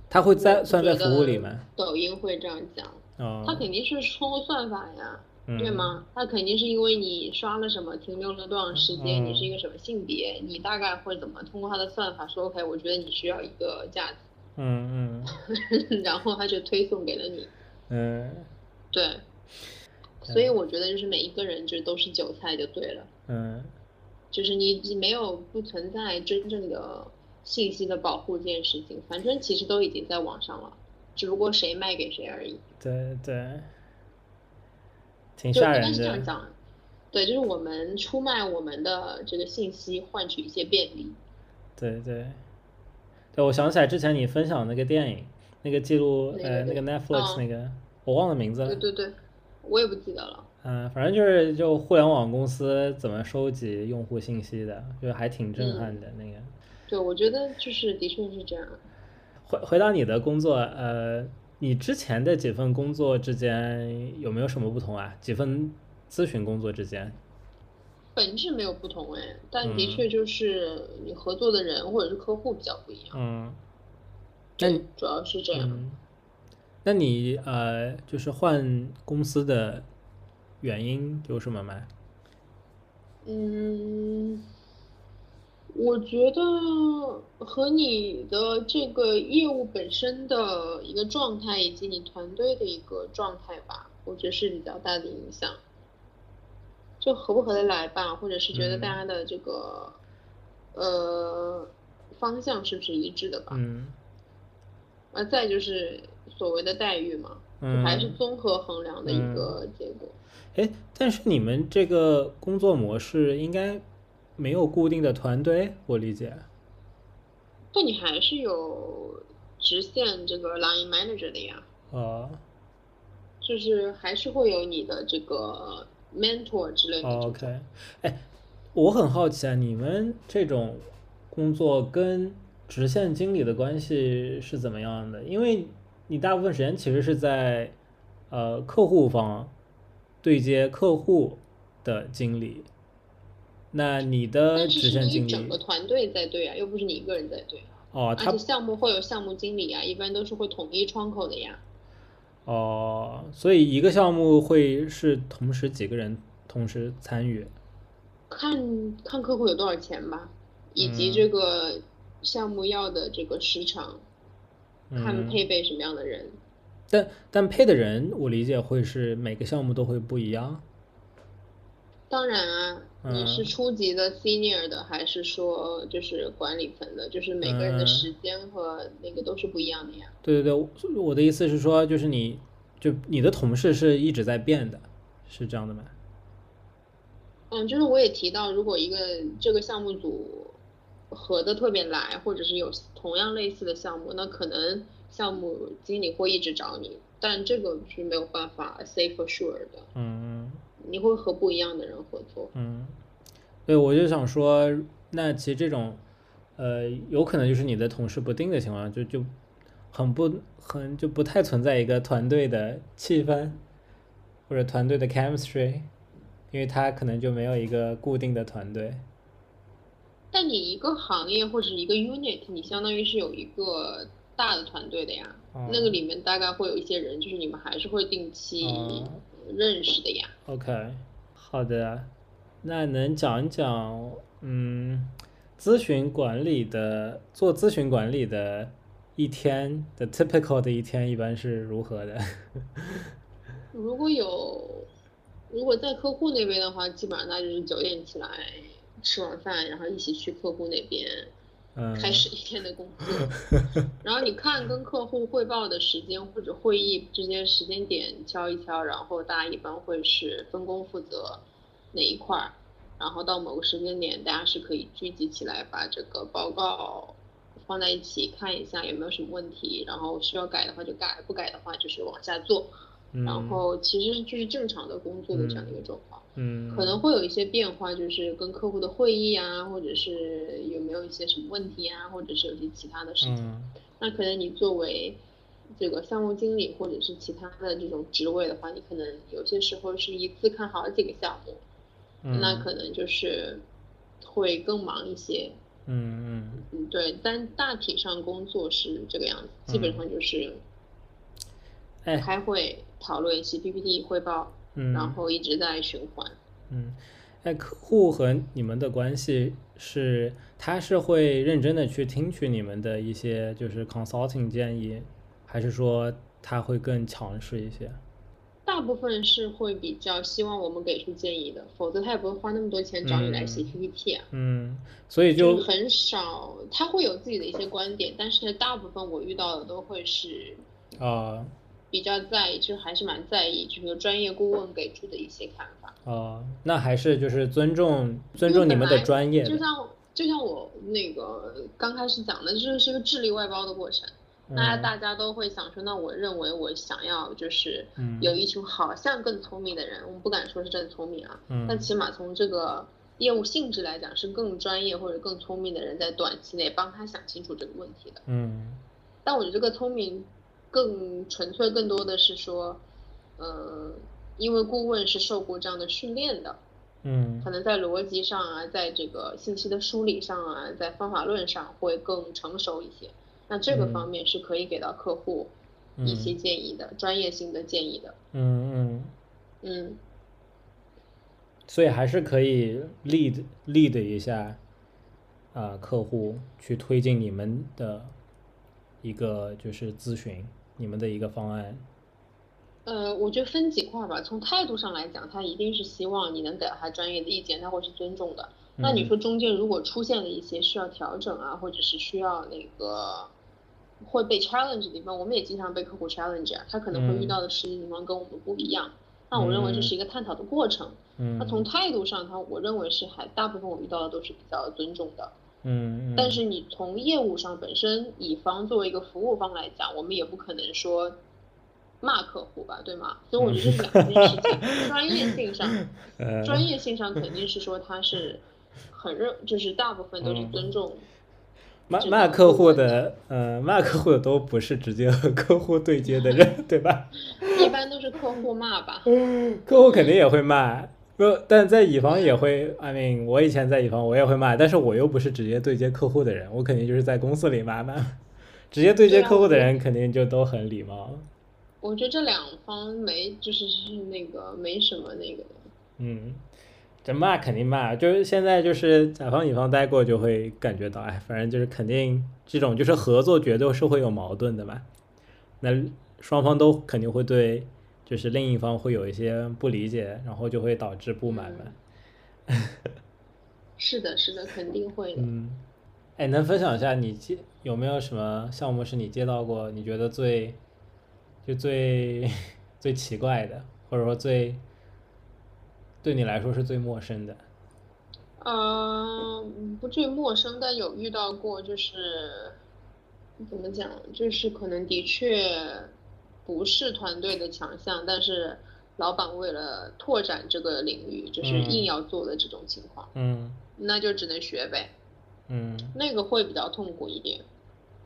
他会在算在服务里吗？抖音会这样讲，哦，他肯定是通过算法呀。对嗯？吗？它肯定是因为你刷了什么，停留了多长时间，嗯你是一个什么性别，你大概会怎么通过它的算法说，OK，我觉得你需要一个架子，嗯嗯 [laughs] 然后他就推送给了你。嗯对，所以我觉得就是每一个人就都是韭菜就对了，嗯嗯，就是你你没有不存在真正的信息的保护这件事情，反正其实都已经在网上了，只不过谁卖给谁而已。对对，挺吓人的。是这样讲，对，就是我们出卖我们的这个信息，换取一些便利。对对，对，我想起来之前你分享那个电影，那个记录呃那个 Netflix 哦那个，我忘了名字了。对对对，我也不记得了。嗯，反正就是就互联网公司怎么收集用户信息的，就还挺震撼的那个。对，我觉得就是的确是这样。回回到你的工作，呃，你之前的几份工作之间有没有什么不同啊？几份咨询工作之间？本质没有不同哎，但的嗯确就是你合作的人或者是客户比较不一样，嗯，那主要是这样。嗯，那你呃，就是换公司的原因有什么吗？嗯，我觉得和你的这个业务本身的一个状态，以及你团队的一个状态吧，我觉得是比较大的影响。就合不合得来吧，或者是觉得嗯大家的这个、呃方向是不是一致的吧？嗯啊，再就是所谓的待遇嘛，还是综合衡量的一个结果。哎，但是你们这个工作模式应该没有固定的团队，我理解。但你还是有直线这个 line manager 的呀。啊。就是还是会有你的这个 mentor 之类的。OK，哎，我很好奇啊，你们这种工作跟直线经理的关系是怎么样的？因为你大部分时间其实是在呃客户方对接客户的经理，那你的直线经理整个团队在对啊，又不是你一个人在对。哦，而且项目会有项目经理啊，一般都是会统一窗口的呀。哦，所以一个项目会是同时几个人同时参与？看看客户有多少钱吧，以及这个项目要的这个时长，看配备什么样的人。但但配的人，我理解会是每个项目都会不一样。当然啊，你是初级的 senior 的，还是说就是管理层的？就是每个人的时间和那个都是不一样的呀。对对对，我的意思是说，就是你就你的同事是一直在变的，是这样的吗？嗯，就是我也提到，如果一个这个项目组合的特别来，或者是有同样类似的项目，那可能项目经理会一直找你，但这个是没有办法 say for sure 的。嗯。你会和不一样的人合作。嗯，对，我就想说，那其实这种，呃，有可能就是你的同事不定的情况，就就很不很就不太存在一个团队的气氛，或者团队的 chemistry，因为他可能就没有一个固定的团队。但你一个行业或者一个 unit，你相当于是有一个大的团队的呀，那个里面大概会有一些人，就是你们还是会定期。认识的呀。OK，好的，那能讲一讲，嗯，咨询管理的做咨询管理的一天的 typical 的一天一般是如何的？如果有，如果在客户那边的话，基本上那就是九点起来吃完饭，然后一起去客户那边。开始一天的工作，然后你看跟客户汇报的时间或者会议这些时间点敲一敲，然后大家一般会是分工负责哪一块儿，然后到某个时间点，大家是可以聚集起来把这个报告放在一起看一下有没有什么问题，然后需要改的话就改，不改的话就是往下做，然后其实就是正常的工作的这样的一个状况。嗯，可能会有一些变化，就是跟客户的会议啊，或者是有没有一些什么问题啊，或者是有些其他的事情。那可能你作为这个项目经理或者是其他的这种职位的话，你可能有些时候是一次看好几个项目，那可能就是会更忙一些。嗯嗯嗯，对，但大体上工作是这个样子，基本上就是开会讨论、一些 PPT、汇报。然后一直在循环。嗯，那，客户和你们的关系是，他是会认真的去听取你们的一些就是 consulting 建议，还是说他会更强势一些？大部分是会比较希望我们给出建议的，否则他也不会花那么多钱找你来写 PPT 啊。嗯，所以就很少，他会有自己的一些观点，但是大部分我遇到的都会是啊。比较在意，就还是蛮在意，就是专业顾问给出的一些看法。哦，那还是就是尊重尊重你们的专业。就像就像我那个刚开始讲的，就是是个智力外包的过程。那大家都会想说，那我认为我想要就是有一群好像更聪明的人，我们不敢说是真的聪明啊，但起码从这个业务性质来讲，是更专业或者更聪明的人在短期内帮他想清楚这个问题的。嗯。但我觉得这个聪明。更纯粹，更多的是说，嗯，因为顾问是受过这样的训练的，嗯，可能在逻辑上啊，在这个信息的梳理上啊，在方法论上会更成熟一些。那这个方面是可以给到客户一些建议的，专业性的建议的。嗯嗯嗯。所以还是可以 lead lead 一下啊，客户去推进你们的一个就是咨询。你们的一个方案，呃，我觉得分几块吧。从态度上来讲，他一定是希望你能给他专业的意见，他会是尊重的。那你说中间如果出现了一些需要调整啊，或者是需要那个会被 challenge 的地方，我们也经常被客户 challenge 啊，他可能会遇到的实际情况跟我们不一样。那我认为这是一个探讨的过程。嗯。那从态度上，他我认为是还大部分我遇到的都是比较尊重的。嗯。但是你从业务上本身，乙方作为一个服务方来讲，我们也不可能说骂客户吧，对吗？[laughs] 所以我觉得是两件事情。专业性上，专业性上肯定是说他是很认，就是大部分都是尊重。骂骂客户的，呃，骂客户的都不是直接和客户对接的人，对吧？[laughs] 一般都是客户骂吧。客户肯定也会骂，不，但在乙方也会。I mean，我以前在乙方我也会骂，但是我又不是直接对接客户的人，我肯定就是在公司里骂骂。[laughs] 直接对接客户的人肯定就都很礼貌。我觉得这两方没，就是是那个没什么那个的。嗯。这骂肯定骂，就是现在就是甲方乙方待过就会感觉到，哎，反正就是肯定这种就是合作绝对是会有矛盾的嘛。那双方都肯定会对，就是另一方会有一些不理解，然后就会导致不满嘛。[laughs] 是的，是的，肯定会的。嗯，哎，能分享一下你接有没有什么项目是你接到过，你觉得最就最 [laughs] 最奇怪的，或者说最。对你来说是最陌生的，嗯，不至于陌生，但有遇到过，就是怎么讲，就是可能的确不是团队的强项，但是老板为了拓展这个领域，就是硬要做的这种情况，嗯，那就只能学呗，嗯，那个会比较痛苦一点，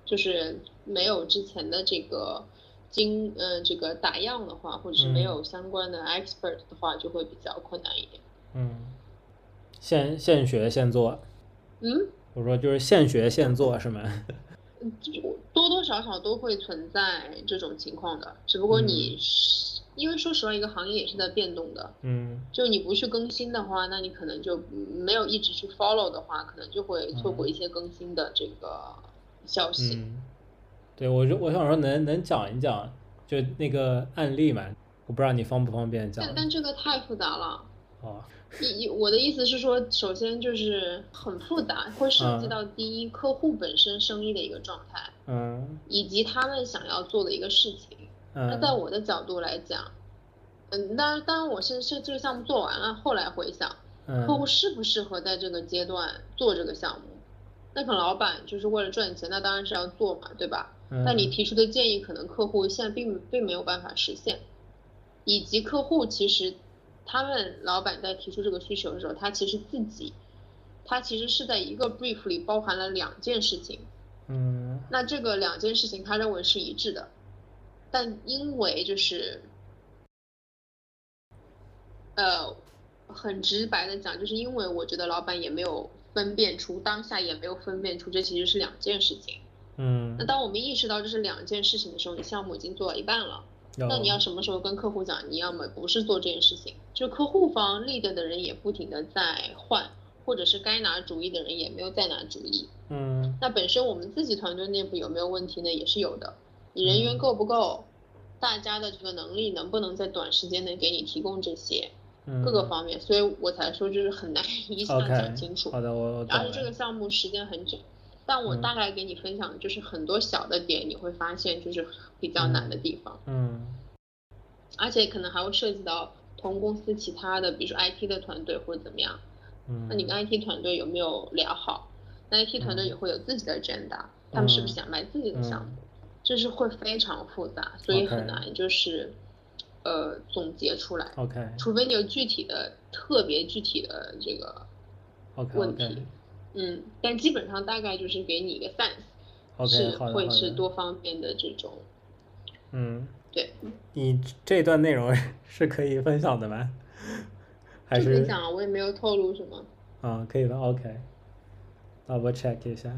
就是没有之前的这个。经呃这个打样的话，或者是没有相关的 expert 的话，就会比较困难一点。嗯，现现学现做。嗯，我说就是现学现做是吗？嗯，多多少少都会存在这种情况的，只不过你因为说实话，一个行业也是在变动的。嗯，就你不去更新的话，那你可能就没有一直去 follow 的话，可能就会错过一些更新的这个消息。对，我就我想说，能能讲一讲，就那个案例嘛？我不知道你方不方便讲。但但这个太复杂了。哦。一我的意思是说，首先就是很复杂，会涉及到第一客户本身生意的一个状态，嗯，以及他们想要做的一个事情。嗯。那在我的角度来讲，嗯，当然当然，我是是这个项目做完了，后来回想，客户适不适合在这个阶段做这个项目？那可能老板就是为了赚钱，那当然是要做嘛，对吧？但你提出的建议，可能客户现在并并没有办法实现，以及客户其实他们老板在提出这个需求的时候，他其实自己，他其实是在一个 brief 里包含了两件事情，嗯，那这个两件事情他认为是一致的，但因为就是，呃，很直白的讲，就是因为我觉得老板也没有分辨出当下也没有分辨出这其实是两件事情。嗯，那当我们意识到这是两件事情的时候，你项目已经做到一半了。那你要什么时候跟客户讲？你要么不是做这件事情，就客户方 lead 的人也不停的在换，或者是该拿主意的人也没有再拿主意。嗯，那本身我们自己团队内部有没有问题呢？也是有的。你人员够不够？大家的这个能力能不能在短时间内给你提供这些各个方面？所以我才说就是很难 [laughs] 一下讲清楚。好的，我而且这个项目时间很久。但我大概给你分享，就是很多小的点，你会发现就是比较难的地方。嗯。而且可能还会涉及到同公司其他的，比如说 IT 的团队或者怎么样。嗯。那你跟 IT 团队有没有聊好？那 IT 团队也会有自己的 agenda，他们是不是想卖自己的项目？就是会非常复杂，所以很难就是呃总结出来。OK。除非你有具体的、特别具体的这个问题。嗯，但基本上大概就是给你一个 sense，是会是多方面的这种。嗯，对。你这段内容 [laughs] 是可以分享的吗？还是分享啊？我也没有透露什么。啊，可以的，OK。那我 check 一下。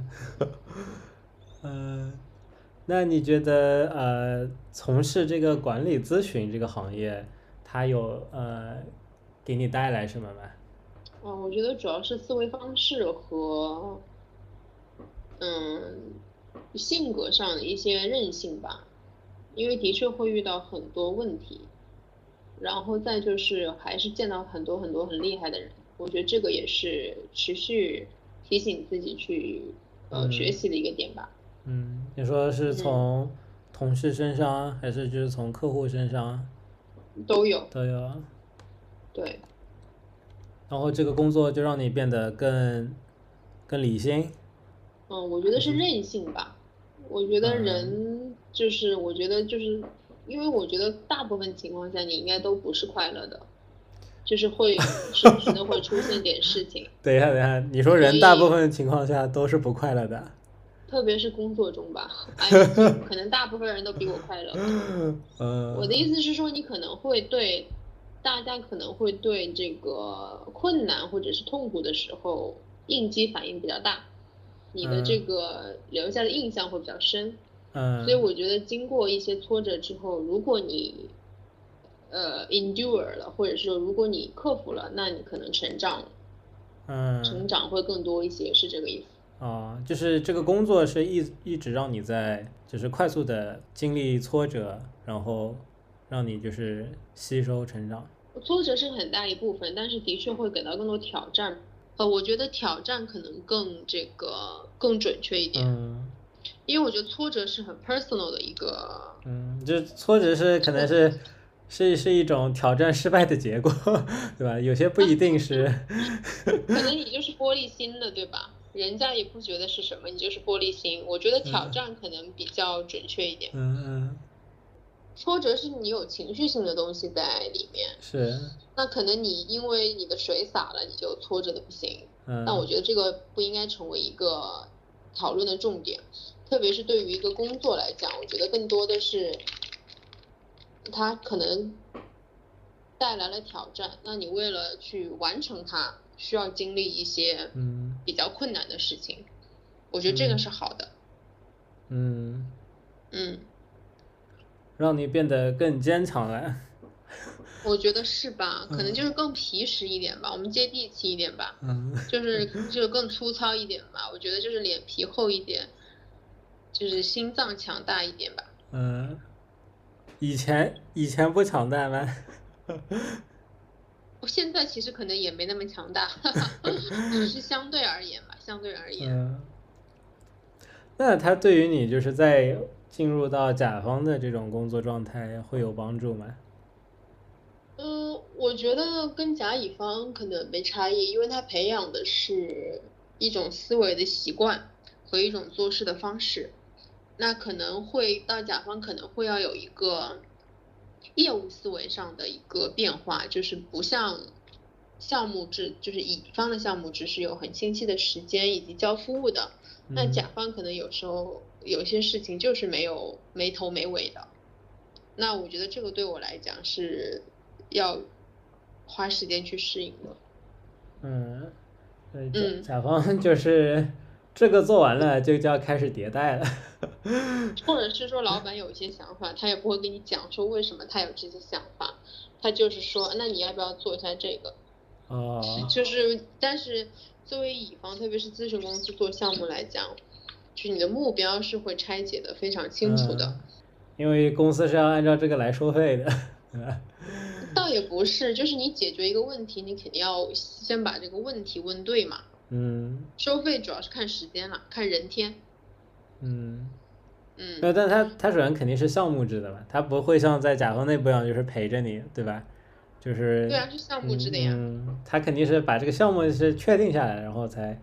嗯，[laughs] 那你觉得呃，从事这个管理咨询这个行业，它有呃给你带来什么吗？嗯，我觉得主要是思维方式和，嗯，性格上的一些韧性吧，因为的确会遇到很多问题，然后再就是还是见到很多很多很厉害的人，我觉得这个也是持续提醒自己去呃学习的一个点吧。嗯，你说是从同事身上，还是就是从客户身上？都有。都有。对。然后这个工作就让你变得更更理性。嗯，我觉得是韧性吧。我觉得人就是，我觉得就是，因为我觉得大部分情况下你应该都不是快乐的，就是会 [laughs] 时不时的会出现点事情。等一下，等一下，你说人大部分情况下都是不快乐的？特别是工作中吧，[laughs] 可能大部分人都比我快乐。嗯。我的意思是说，你可能会对大家可能会对这个困难或者是痛苦的时候应激反应比较大。你的这个留下的印象会比较深，嗯，所以我觉得经过一些挫折之后，如果你呃 endure 了，或者说如果你克服了，那你可能成长了，嗯，成长会更多一些，是这个意思。啊，就是这个工作是一一直让你在就是快速的经历挫折，然后让你就是吸收成长。挫折是很大一部分，但是的确会给到更多挑战。呃，我觉得挑战可能更这个更准确一点，嗯，因为我觉得挫折是很 personal 的一个，嗯，就挫折是可能是 [laughs] 是是一种挑战失败的结果，对吧？有些不一定是，[laughs] 可能你就是玻璃心的，对吧？人家也不觉得是什么，你就是玻璃心。我觉得挑战可能比较准确一点，嗯嗯。挫折是你有情绪性的东西在里面，是。那可能你因为你的水洒了，你就挫折的不行。嗯。那我觉得这个不应该成为一个讨论的重点，特别是对于一个工作来讲，我觉得更多的是，它可能带来了挑战。那你为了去完成它，需要经历一些嗯比较困难的事情。我觉得这个是好的。嗯。嗯。让你变得更坚强了，[laughs] 我觉得是吧？可能就是更皮实一点吧，我们接地气一点吧，嗯，[laughs] 就是就是更粗糙一点吧。我觉得就是脸皮厚一点，就是心脏强大一点吧。嗯，以前以前不强大吗？[laughs] 我现在其实可能也没那么强大，只是相对而言吧，相对而言。嗯，那他对于你就是在。进入到甲方的这种工作状态会有帮助吗？嗯，我觉得跟甲乙方可能没差异，因为他培养的是一种思维的习惯和一种做事的方式。那可能会到甲方可能会要有一个业务思维上的一个变化，就是不像项目制，就是乙方的项目制是有很清晰的时间以及交付物的。那甲方可能有时候。有些事情就是没有没头没尾的，那我觉得这个对我来讲是要花时间去适应的。嗯，对，甲方 [laughs] 就是这个做完了就就要开始迭代了。[laughs] 或者 [laughs] 是说老板有一些想法，他也不会跟你讲说为什么他有这些想法，他就是说那你要不要做一下这个？哦。就是，但是作为乙方，特别是咨询公司做项目来讲。就你的目标是会拆解的非常清楚的，因为公司是要按照这个来收费的。[laughs] [laughs] 倒也不是，就是你解决一个问题，你肯定要先把这个问题问对嘛。嗯。收费主要是看时间了，看人天。嗯。嗯。那但他他首先肯定是项目制的吧？他不会像在甲方内部一样，就是陪着你，对吧？就是。对啊，是项目制的呀。嗯。他肯定是把这个项目是确定下来，然后才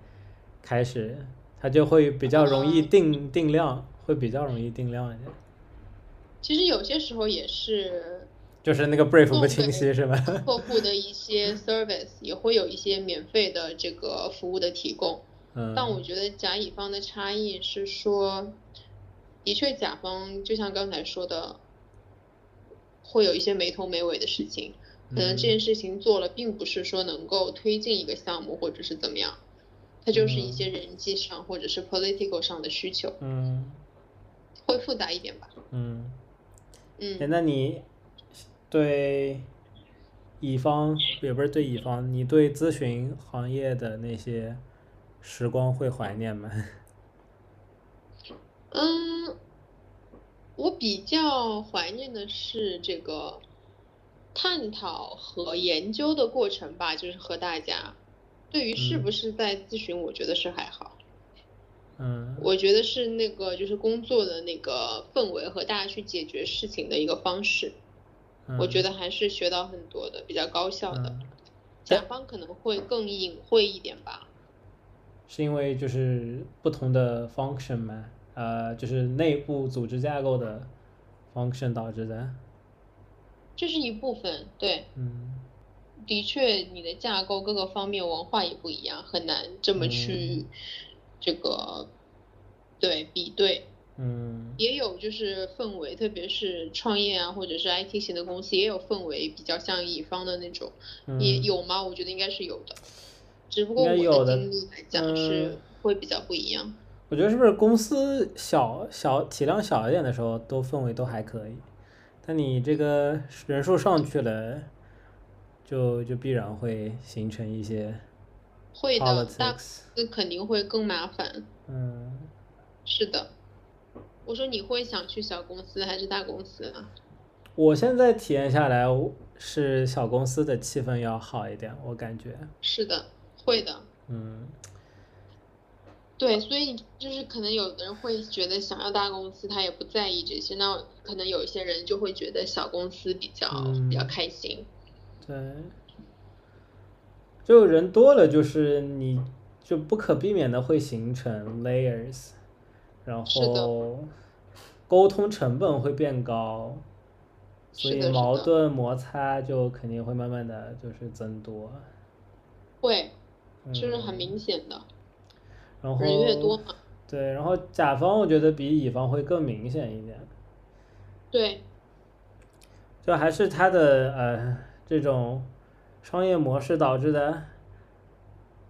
开始。它就会比较容易定定量，会比较容易定量一点。其实有些时候也是，就是那个 brief 不清晰是吧？[laughs] 客户的一些 service 也会有一些免费的这个服务的提供。嗯。但我觉得甲乙方的差异是说，的确甲方就像刚才说的，会有一些没头没尾的事情，可能这件事情做了，并不是说能够推进一个项目或者是怎么样。它就是一些人际上或者是 political 上的需求，嗯，会复杂一点吧，嗯，嗯，那你对乙方也不是对乙方，你对咨询行业的那些时光会怀念吗？[laughs] 嗯，我比较怀念的是这个探讨和研究的过程吧，就是和大家。对于是不是在咨询，我觉得是还好。嗯，我觉得是那个就是工作的那个氛围和大家去解决事情的一个方式，我觉得还是学到很多的，比较高效的。甲方可能会更隐晦一点吧。是因为就是不同的 function 吗？呃，就是内部组织架构的 function 导致的。这是一部分，对。嗯。的确，你的架构各个方面文化也不一样，很难这么去这个对比对。嗯。也有就是氛围，特别是创业啊，或者是 IT 型的公司，也有氛围比较像乙方的那种，嗯也有吗？我觉得应该是有的。只不过我的经历来讲是会比较不一样。我觉得是不是公司小小体量小一点的时候，都氛围都还可以，但你这个人数上去了，就就必然会形成一些。会的，大公司肯定会更麻烦。嗯。是的。我说你会想去小公司还是大公司啊？我现在体验下来是小公司的气氛要好一点，我感觉。是的。会的，嗯，对，所以就是可能有的人会觉得想要大公司，他也不在意这些，那可能有一些人就会觉得小公司比较比较开心。对，就人多了，就是你就不可避免的会形成 layers，然后沟通成本会变高，所以矛盾摩擦就肯定会慢慢的就是增多。会。就是很明显的，然后人越多嘛。对，然后甲方我觉得比乙方会更明显一点。对。就还是他的呃这种商业模式导致的，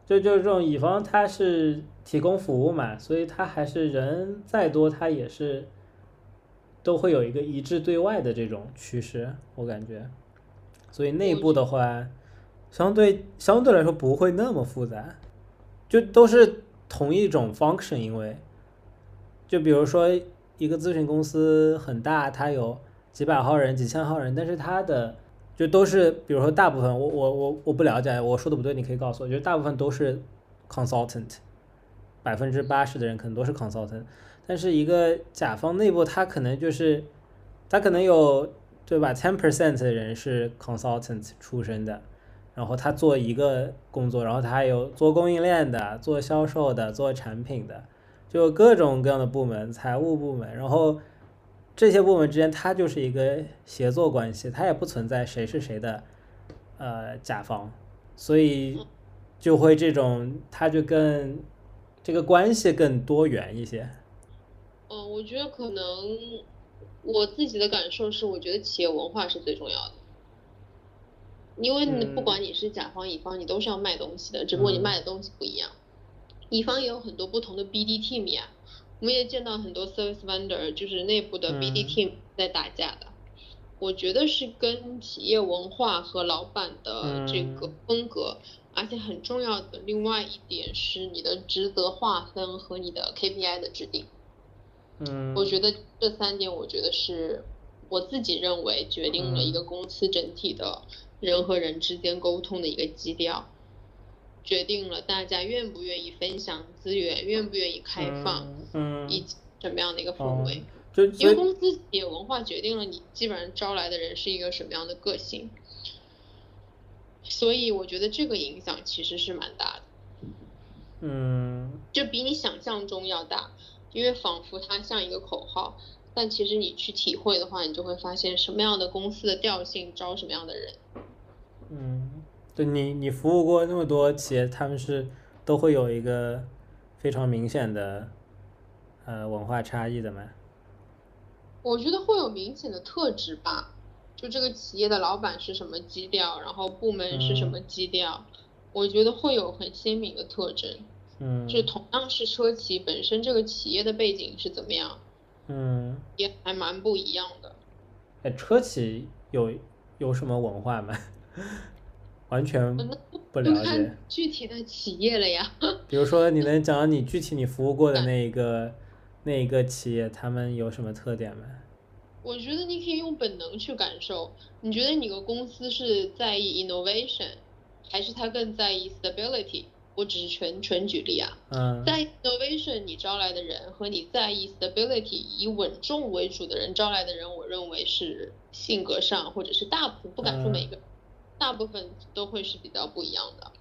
就就这种乙方他是提供服务嘛，所以他还是人再多他也是都会有一个一致对外的这种趋势，我感觉。所以内部的话。相对相对来说不会那么复杂，就都是同一种 function，因为，就比如说一个咨询公司很大，它有几百号人、几千号人，但是它的就都是，比如说大部分我我我我不了解，我说的不对，你可以告诉我，就大部分都是 consultant，百分之八十的人可能都是 consultant，但是一个甲方内部他可能就是，他可能有对吧，ten percent 的人是 consultant 出身的。然后他做一个工作，然后他还有做供应链的、做销售的、做产品的，就各种各样的部门，财务部门，然后这些部门之间它就是一个协作关系，它也不存在谁是谁的呃甲方，所以就会这种，它就更这个关系更多元一些。嗯，我觉得可能我自己的感受是，我觉得企业文化是最重要的。因为你不管你是甲方乙方，你都是要卖东西的，只不过你卖的东西不一样。乙方也有很多不同的 BD team 呀，我们也见到很多 service vendor，就是内部的 BD team 在打架的。我觉得是跟企业文化和老板的这个风格，而且很重要的另外一点是你的职责划分和你的 KPI 的制定。嗯，我觉得这三点，我觉得是我自己认为决定了一个公司整体的。人和人之间沟通的一个基调，决定了大家愿不愿意分享资源，愿不愿意开放，以及什么样的一个氛围。因为公司企业文化决定了你基本上招来的人是一个什么样的个性，所以我觉得这个影响其实是蛮大的。嗯，就比你想象中要大，因为仿佛它像一个口号。但其实你去体会的话，你就会发现什么样的公司的调性招什么样的人。嗯，对你，你服务过那么多企业，他们是都会有一个非常明显的呃文化差异的吗？我觉得会有明显的特质吧，就这个企业的老板是什么基调，然后部门是什么基调，我觉得会有很鲜明的特征。嗯，就同样是车企本身这个企业的背景是怎么样？嗯，也还蛮不一样的。哎，车企有有什么文化吗？完全不了解。具体的企业了呀。[laughs] 比如说，你能讲你具体你服务过的 [laughs] 那一个那一个企业，他们有什么特点吗？我觉得你可以用本能去感受。你觉得你个公司是在意 innovation，还是他更在意 stability？我只是纯纯举例啊。嗯。在 innovation 你招来的人和你在意 stability 以稳重为主的人招来的人，我认为是性格上或者是大部分不敢说每个，大部分都会是比较不一样的。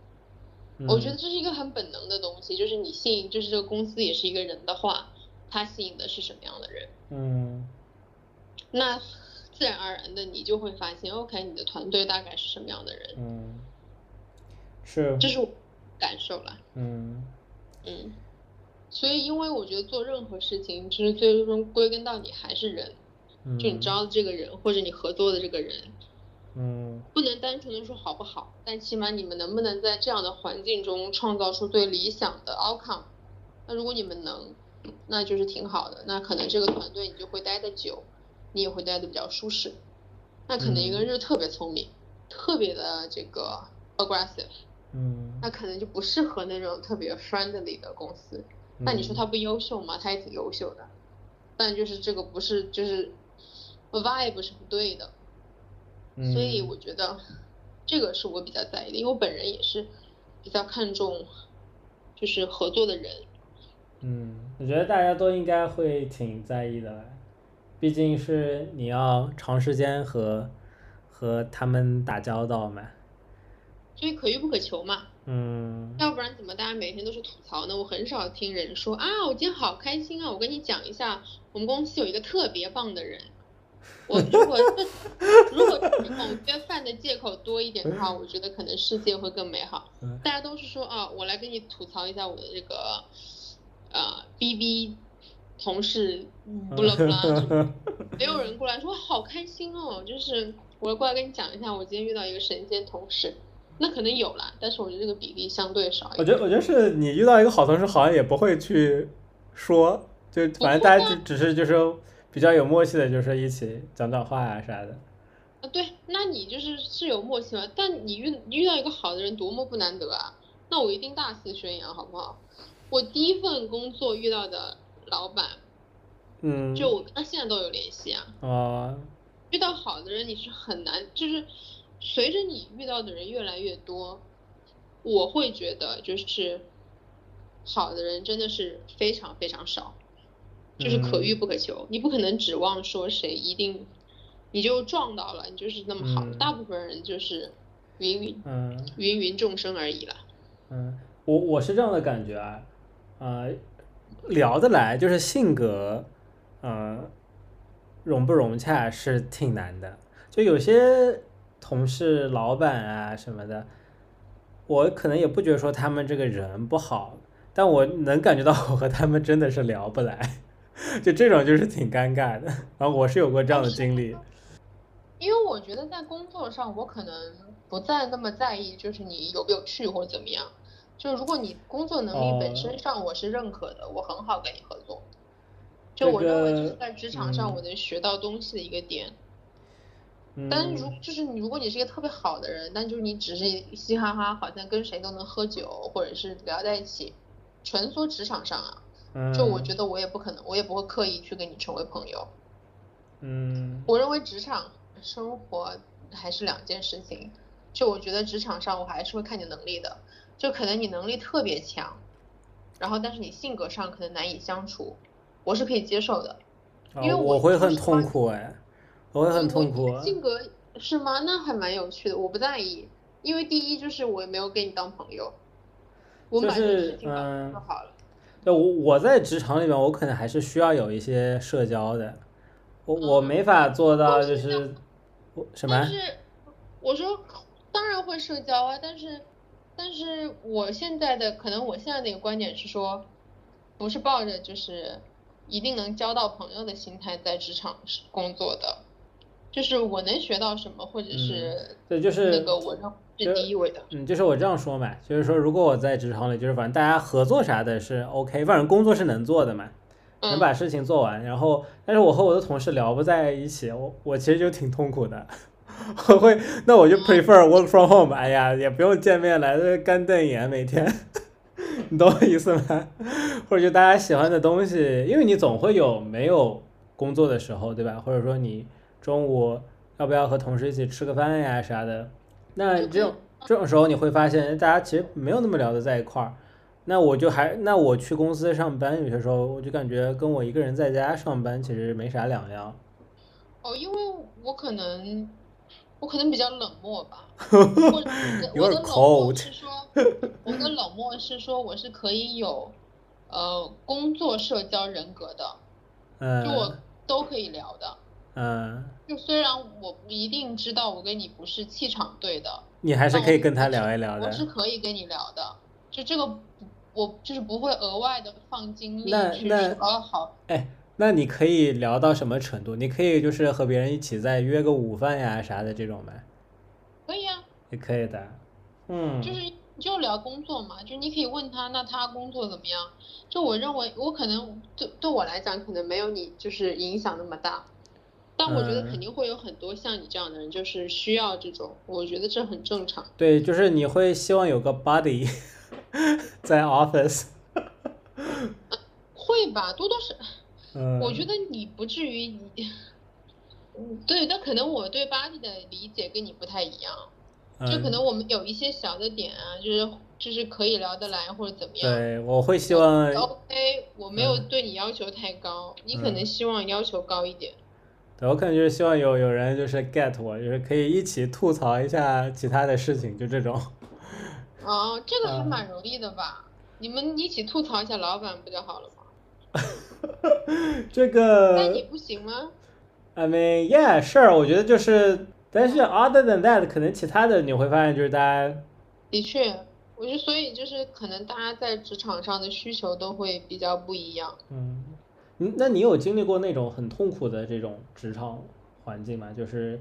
我觉得这是一个很本能的东西，就是你吸引，就是这个公司也是一个人的话，他吸引的是什么样的人？嗯。那自然而然的，你就会发现，OK，你的团队大概是什么样的人？嗯。是。这是我感受了。嗯。嗯。所以，因为我觉得做任何事情，其实最终归根到底还是人。嗯。就你招的这个人，或者你合作的这个人。嗯，不能单纯的说好不好，但起码你们能不能在这样的环境中创造出最理想的 outcome？那如果你们能，那就是挺好的。那可能这个团队你就会待得久，你也会待得比较舒适。那可能一个人就特别聪明，特别的这个 aggressive，嗯，那可能就不适合那种特别 friendly 的公司。那你说他不优秀吗？他也挺优秀的，但就是这个不是就是 vibe 是不对的。所以我觉得这个是我比较在意的，因为我本人也是比较看重就是合作的人。嗯，我觉得大家都应该会挺在意的，毕竟是你要长时间和和他们打交道嘛。所以可遇不可求嘛。嗯。要不然怎么大家每天都是吐槽呢？我很少听人说啊，我今天好开心啊！我跟你讲一下，我们公司有一个特别棒的人。[laughs] 我如果如果某约饭的借口多一点的话，我觉得可能世界会更美好。大家都是说啊，我来跟你吐槽一下我的这个呃 B B 同事，不啦不啦，[laughs] 没有人过来说好开心哦，就是我过来跟你讲一下，我今天遇到一个神仙同事，那可能有啦，但是我觉得这个比例相对少一点。我觉得我觉得是你遇到一个好同事，好像也不会去说，就反正大家就只是就是。比较有默契的，就是一起讲讲话啊啥的。啊，对，那你就是是有默契嘛？但你遇遇到一个好的人，多么不难得啊！那我一定大肆宣扬，好不好？我第一份工作遇到的老板，嗯，就我跟他现在都有联系啊。啊。遇到好的人，你是很难，就是随着你遇到的人越来越多，我会觉得就是好的人真的是非常非常少。就是可遇不可求，你不可能指望说谁一定你就撞到了，你就是那么好。大部分人就是芸芸嗯芸芸众生而已了。嗯，我我是这样的感觉啊，呃，聊得来就是性格，嗯，融不融洽是挺难的。就有些同事、老板啊什么的，我可能也不觉得说他们这个人不好，但我能感觉到我和他们真的是聊不来。[laughs] 就这种就是挺尴尬的，然后我是有过这样的经历。因为我觉得在工作上，我可能不再那么在意，就是你有没有去或者怎么样。就如果你工作能力本身上我是认可的，我很好跟你合作。就我认为就是在职场上我能学到东西的一个点。但如就是你，如果你是一个特别好的人，但就是你只是嘻嘻哈哈，好像跟谁都能喝酒，或者是聊在一起，纯说职场上啊。就我觉得我也不可能，我也不会刻意去跟你成为朋友。嗯，我认为职场生活还是两件事情。就我觉得职场上我还是会看你能力的，就可能你能力特别强，然后但是你性格上可能难以相处，我是可以接受的。因为我会很痛苦哎，我会很痛苦。性格是吗？那还蛮有趣的，我不在意，因为第一就是我也没有跟你当朋友，我把这个事情办就好了。对，我我在职场里面，我可能还是需要有一些社交的，我我没法做到就是我什么？但是我说当然会社交啊，但是但是我现在的可能我现在的一个观点是说，不是抱着就是一定能交到朋友的心态在职场工作的，就是我能学到什么，或者是对，就是那个我认。是第一位的，嗯，就是我这样说嘛，就是说，如果我在职场里，就是反正大家合作啥的是 OK，反正工作是能做的嘛，能把事情做完。然后，但是我和我的同事聊不在一起，我我其实就挺痛苦的。[laughs] 我会，那我就 prefer work from home。哎呀，也不用见面了，干瞪眼每天，[laughs] 你懂我意思吗？或者就大家喜欢的东西，因为你总会有没有工作的时候，对吧？或者说你中午要不要和同事一起吃个饭呀啥的。那这种这种时候你会发现，大家其实没有那么聊得在一块儿。那我就还，那我去公司上班，有些时候我就感觉跟我一个人在家上班其实没啥两样。哦，因为我可能我可能比较冷漠吧。[laughs] 我的冷漠是说，我的冷漠是说我是可以有呃工作社交人格的，就我都可以聊的。嗯，就虽然我不一定知道我跟你不是气场对的，你还是可以跟他聊一聊的。我是可以跟你聊的，就这个我就是不会额外的放精力去说好。哎，那你可以聊到什么程度？你可以就是和别人一起再约个午饭呀啥的这种呗。可以啊，也可以的。嗯，就是就聊工作嘛，就你可以问他，那他工作怎么样？就我认为我可能对对我来讲可能没有你就是影响那么大。但我觉得肯定会有很多像你这样的人，就是需要这种，我觉得这很正常。对，就是你会希望有个 buddy [laughs] 在 office。[laughs] 会吧，多多少。[laughs] 嗯。我觉得你不至于你。嗯，对，但可能我对 buddy 的理解跟你不太一样，就可能我们有一些小的点啊，就是就是可以聊得来或者怎么样。对，我会希望。OK，我没有对你要求太高，你可能希望要求高一点。对，我可能就是希望有有人就是 get 我，就是可以一起吐槽一下其他的事情，就这种。哦，这个 [laughs] 还蛮容易的吧？你们一起吐槽一下老板不就好了吗？[laughs] 这个。那你不行吗？I mean, yeah, sure。我觉得就是，但是 other than that，可能其他的你会发现就是大家。的确，我觉得所以就是可能大家在职场上的需求都会比较不一样。嗯。嗯，那你有经历过那种很痛苦的这种职场环境吗？就是，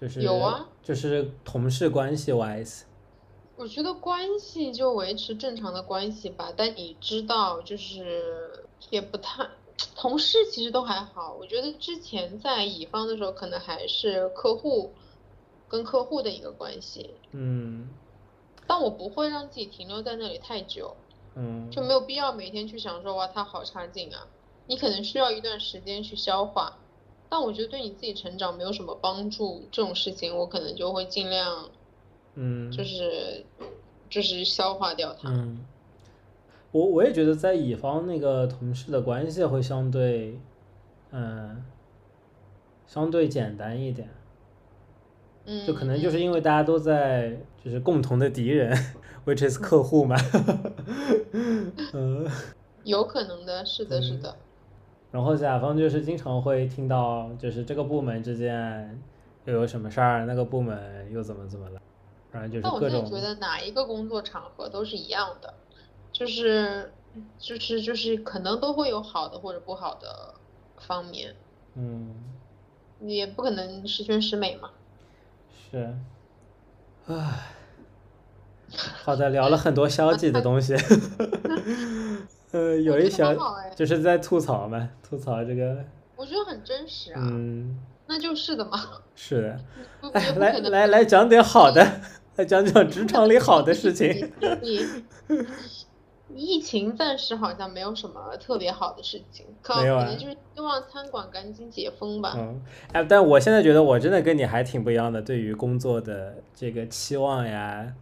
就是有啊，就是同事关系 wise。我觉得关系就维持正常的关系吧，但你知道，就是也不太，同事其实都还好。我觉得之前在乙方的时候，可能还是客户跟客户的一个关系。嗯。但我不会让自己停留在那里太久。嗯。就没有必要每天去想说哇，他好差劲啊。你可能需要一段时间去消化，但我觉得对你自己成长没有什么帮助，这种事情我可能就会尽量，嗯，就是就是消化掉它。嗯，我我也觉得在乙方那个同事的关系会相对，嗯，相对简单一点。嗯，就可能就是因为大家都在就是共同的敌人，which is 客户嘛。[laughs] 嗯，有可能的，是的，是的。然后甲方就是经常会听到，就是这个部门之间又有什么事儿，那个部门又怎么怎么了，反正就是各种。那我觉得哪一个工作场合都是一样的，就是就是就是可能都会有好的或者不好的方面。嗯。也不可能十全十美嘛。是。唉。好的，聊了很多消极的东西。[laughs] 呃，有一小就是在吐槽嘛，吐槽这个。我觉得很真实啊。嗯。那就是的嘛。是的。哎，来来来讲点好的，来讲讲职场里好的事情。[laughs] 疫情暂时好像没有什么特别好的事情，可能就是希望餐馆赶紧解封吧。嗯。哎，但我现在觉得我真的跟你还挺不一样的，对于工作的这个期望呀，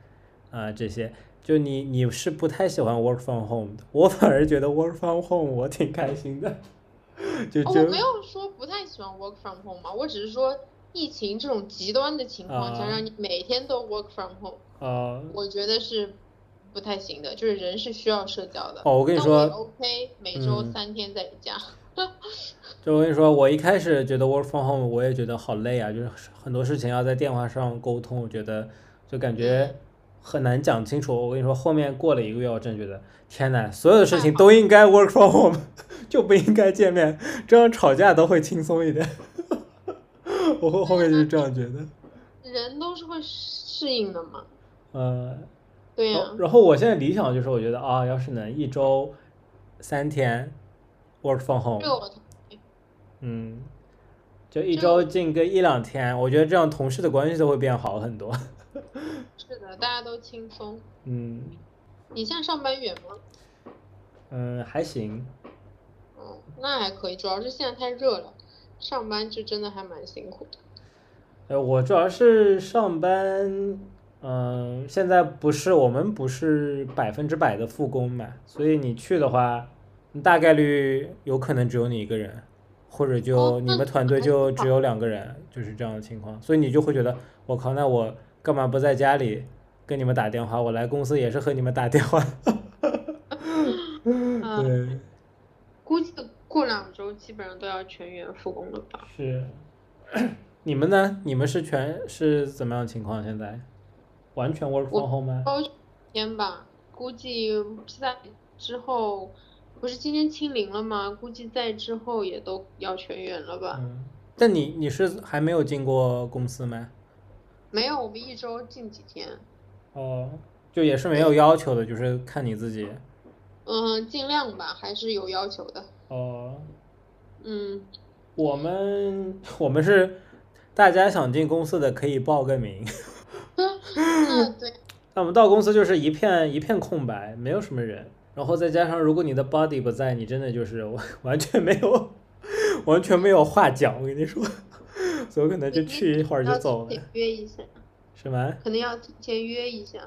啊这些。就你你是不太喜欢 work from home 的，我反而觉得 work from home 我挺开心的。就就我没有说不太喜欢 work from home 嘛，我只是说疫情这种极端的情况下，让你每天都 work from home，啊，我觉得是不太行的。就是人是需要社交的。哦，我跟你说，OK，每周三天在家。[laughs] 就我跟你说，我一开始觉得 work from home 我也觉得好累啊，就是很多事情要在电话上沟通，我觉得就感觉。很难讲清楚，我跟你说，后面过了一个月，我真觉得，天呐，所有的事情都应该 work from home，[laughs] 就不应该见面，这样吵架都会轻松一点。[laughs] 我后后面就是这样觉得。人都是会适应的嘛。呃。对呀。然后我现在理想就是，我觉得啊，要是能一周三天 work from home。嗯。就一周进个一两天，我觉得这样同事的关系都会变好很多。[laughs] 是的，大家都轻松。嗯。你现在上班远吗？嗯，还行。哦，那还可以，主要是现在太热了，上班就真的还蛮辛苦的。呃，我主要是上班，嗯，现在不是我们不是百分之百的复工嘛，所以你去的话，大概率有可能只有你一个人，或者就你们团队就只有两个人，就是这样的情况，所以你就会觉得，我靠，那我干嘛不在家里跟你们打电话？我来公司也是和你们打电话。[laughs] 对，估计过两周基本上都要全员复工了吧？是，你们呢？你们是全是怎么样情况？现在？完全 work from home 吗？天吧，估计在之后，不是今天清零了吗？估计在之后也都要全员了吧。嗯。但你你是还没有进过公司吗？没有，我们一周进几天。哦，就也是没有要求的，就是看你自己。嗯，尽量吧，还是有要求的。哦。嗯。我们我们是大家想进公司的可以报个名。[laughs] 嗯，[laughs] 对。那我们到公司就是一片一片空白，没有什么人。然后再加上，如果你的 body 不在，你真的就是完 [laughs] 完全没有完全没有话讲。我跟你说，所以我可能就去一会儿就走了。约一下。什么？可能要提前约一下。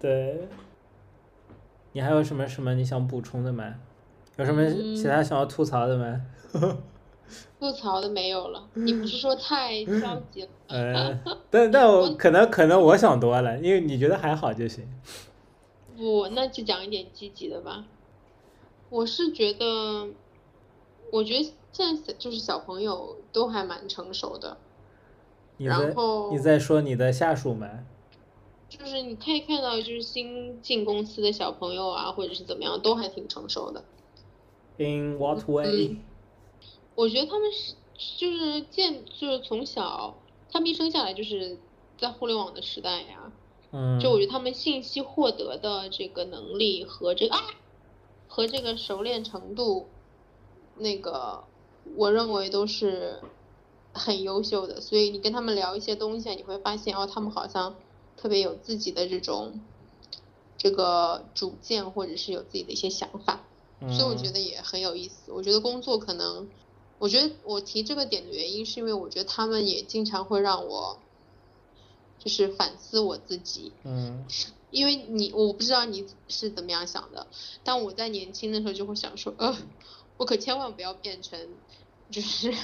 对。你还有什么什么你想补充的吗？有什么其他想要吐槽的吗？吐槽的没有了，[laughs] 你不是说太消极了？嗯，[laughs] 但但我可能可能我想多了，因为你觉得还好就行。不，那就讲一点积极的吧。我是觉得，我觉得现在就是小朋友都还蛮成熟的。然后你在说你的下属们？就是你可以看到，就是新进公司的小朋友啊，或者是怎么样，都还挺成熟的。In what way？我觉得他们是就是见就是从小，他们一生下来就是在互联网的时代呀，嗯，就我觉得他们信息获得的这个能力和这个啊和这个熟练程度，那个我认为都是很优秀的，所以你跟他们聊一些东西，你会发现哦，他们好像特别有自己的这种这个主见，或者是有自己的一些想法，所以我觉得也很有意思。我觉得工作可能。我觉得我提这个点的原因，是因为我觉得他们也经常会让我，就是反思我自己。嗯。因为你，我不知道你是怎么样想的，但我在年轻的时候就会想说，呃，我可千万不要变成，就是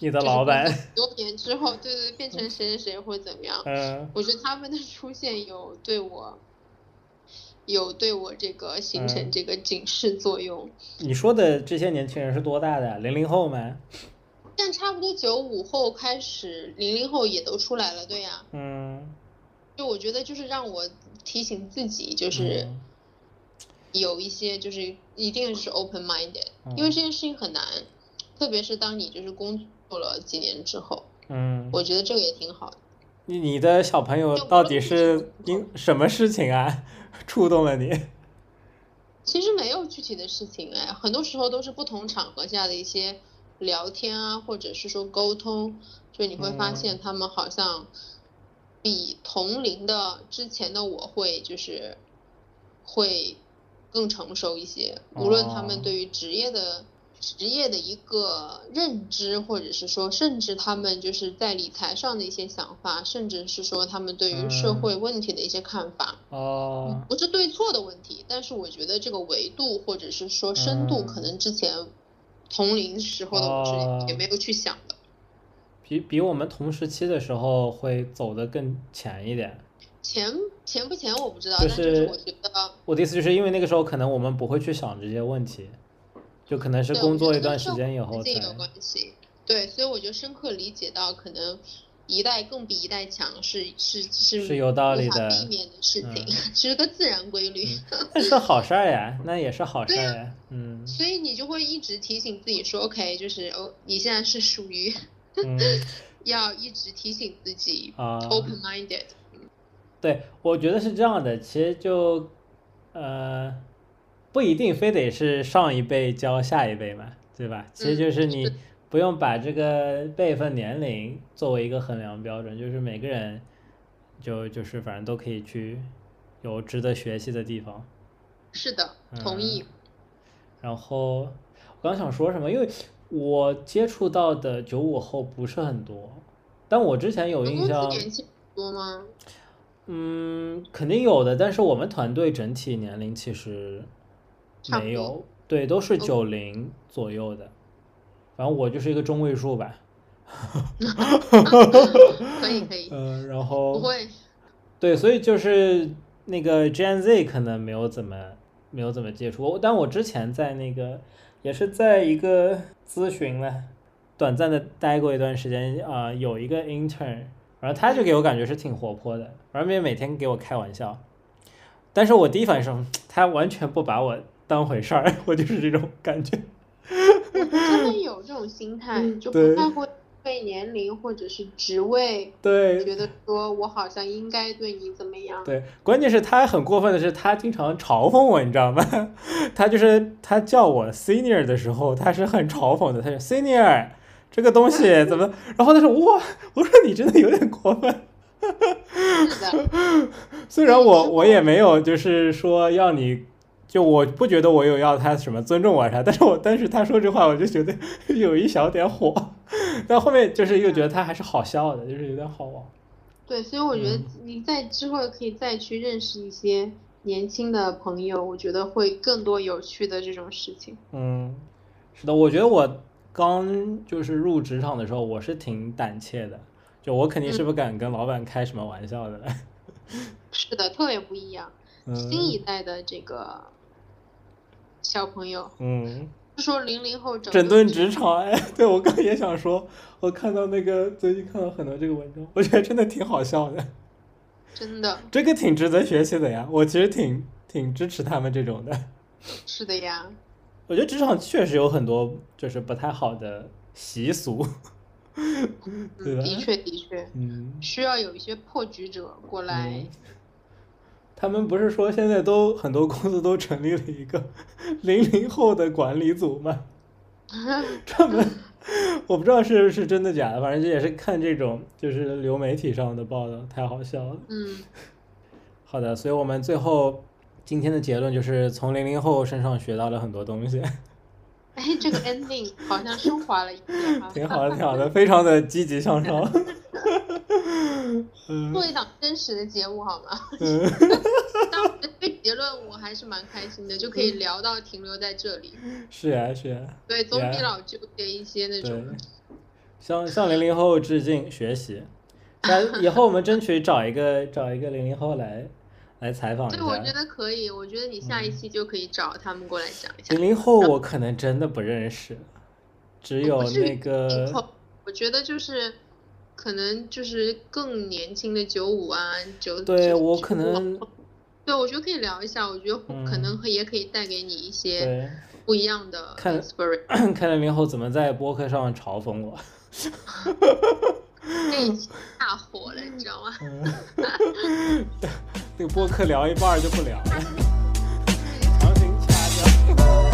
你的老板。多年之后，对对，变成谁谁谁或者怎么样。嗯。我觉得他们的出现有对我。有对我这个形成这个警示作用。你说的这些年轻人是多大的？零零后吗？但差不多九五后开始，零零后也都出来了，对呀。嗯。就我觉得，就是让我提醒自己，就是有一些，就是一定是 open minded，因为这件事情很难，特别是当你就是工作了几年之后。嗯。我觉得这个也挺好的。你你的小朋友到底是因什么事情啊？[laughs] 触动了你？其实没有具体的事情哎，很多时候都是不同场合下的一些聊天啊，或者是说沟通，就你会发现他们好像比同龄的之前的我会就是会更成熟一些，无论他们对于职业的。职业的一个认知，或者是说，甚至他们就是在理财上的一些想法，甚至是说他们对于社会问题的一些看法，哦，不是对错的问题，但是我觉得这个维度或者是说深度，可能之前同龄时候的我是也没有去想的，比比我们同时期的时候会走得更前一点，前前不前我不知道，就是我觉得我的意思就是因为那个时候可能我们不会去想这些问题。就可能是工作一段时间以后才。有关系，对，所以我就深刻理解到，可能一代更比一代强是是是是有道理的，避免的事情，[laughs] 是个自然规律。[laughs] 那是好事儿呀，那也是好事儿呀，嗯。所以你就会一直提醒自己说，OK，就是哦，你现在是属于 [laughs] 要一直提醒自己啊，open-minded。对，我觉得是这样的，其实就呃。不一定非得是上一辈教下一辈嘛，对吧？其实就是你不用把这个辈分年龄作为一个衡量标准，就是每个人就就是反正都可以去有值得学习的地方。是的，同意。然后我刚想说什么，因为我接触到的九五后不是很多，但我之前有印象。年轻多吗？嗯，肯定有的，但是我们团队整体年龄其实没有，对，都是九零左右的。反正我就是一个中位数吧。[laughs] 可以可以。[laughs] 嗯，然后不会。对，所以就是那个 Gen Z 可能没有怎么没有怎么接触，但我之前在那个也是在一个咨询了，短暂的待过一段时间啊，有一个 intern，然后他就给我感觉是挺活泼的，反正每天给我开玩笑，但是我第一反应是，他完全不把我当回事儿，[laughs] 我就是这种感觉。他们有这种心态，就不太会。被年龄或者是职位，对，觉得说我好像应该对你怎么样？对，关键是他很过分的是，他经常嘲讽我，你知道吗？[laughs] 他就是他叫我 senior 的时候，他是很嘲讽的，他说 senior 这个东西怎么？然后他说哇，我说你真的有点过分。是的 [laughs] 虽然我我也没有就是说要你。就我不觉得我有要他什么尊重我啥，但是我但是他说这话我就觉得 [laughs] 有一小点火，[laughs] 但后面就是又觉得他还是好笑的，就是有点好玩。对，所以我觉得你在之后可以再去认识一些年轻的朋友，我觉得会更多有趣的这种事情。嗯，是的，我觉得我刚就是入职场的时候，我是挺胆怯的，就我肯定是不敢跟老板开什么玩笑的。[laughs] 是的，特别不一样，新一代的这个。小朋友，嗯，说零零后整顿职场，哎，对我刚也想说，我看到那个最近看到很多这个文章，我觉得真的挺好笑的，真的，[laughs] 这个挺值得学习的呀，我其实挺挺支持他们这种的，是的呀，[laughs] 我觉得职场确实有很多就是不太好的习俗？[laughs] 的确的确，嗯，需要有一些破局者过来。他们不是说现在都很多公司都成立了一个 [laughs] 零零后的管理组吗？[laughs] 专门我不知道是不是真的假的，反正也是看这种就是流媒体上的报道，太好笑了。嗯，好的，所以我们最后今天的结论就是从零零后身上学到了很多东西。哎，这个 ending 好像升华了一点挺好的，挺好的，非常的积极向上。[laughs] [laughs] 做一档真实的节目好吗？[laughs] 当这个结论我还是蛮开心的，就可以聊到停留在这里。是呀，是呀。对，总比老纠结一些那种。向向零零后致敬，学习。那以后我们争取找一个找一个零零后来来采访一下。对，我觉得可以。我觉得你下一期就可以找他们过来讲一下。零零后我可能真的不认识，只有那个。我觉得就是。可能就是更年轻的九五啊，九对，我可能，[laughs] 对我觉得可以聊一下，我觉得可能也可以带给你一些不一样的看零后怎么在播客上嘲讽我，那下火了，你知道吗？[laughs] 那个播客聊一半就不聊了，[laughs] 强行掐掉。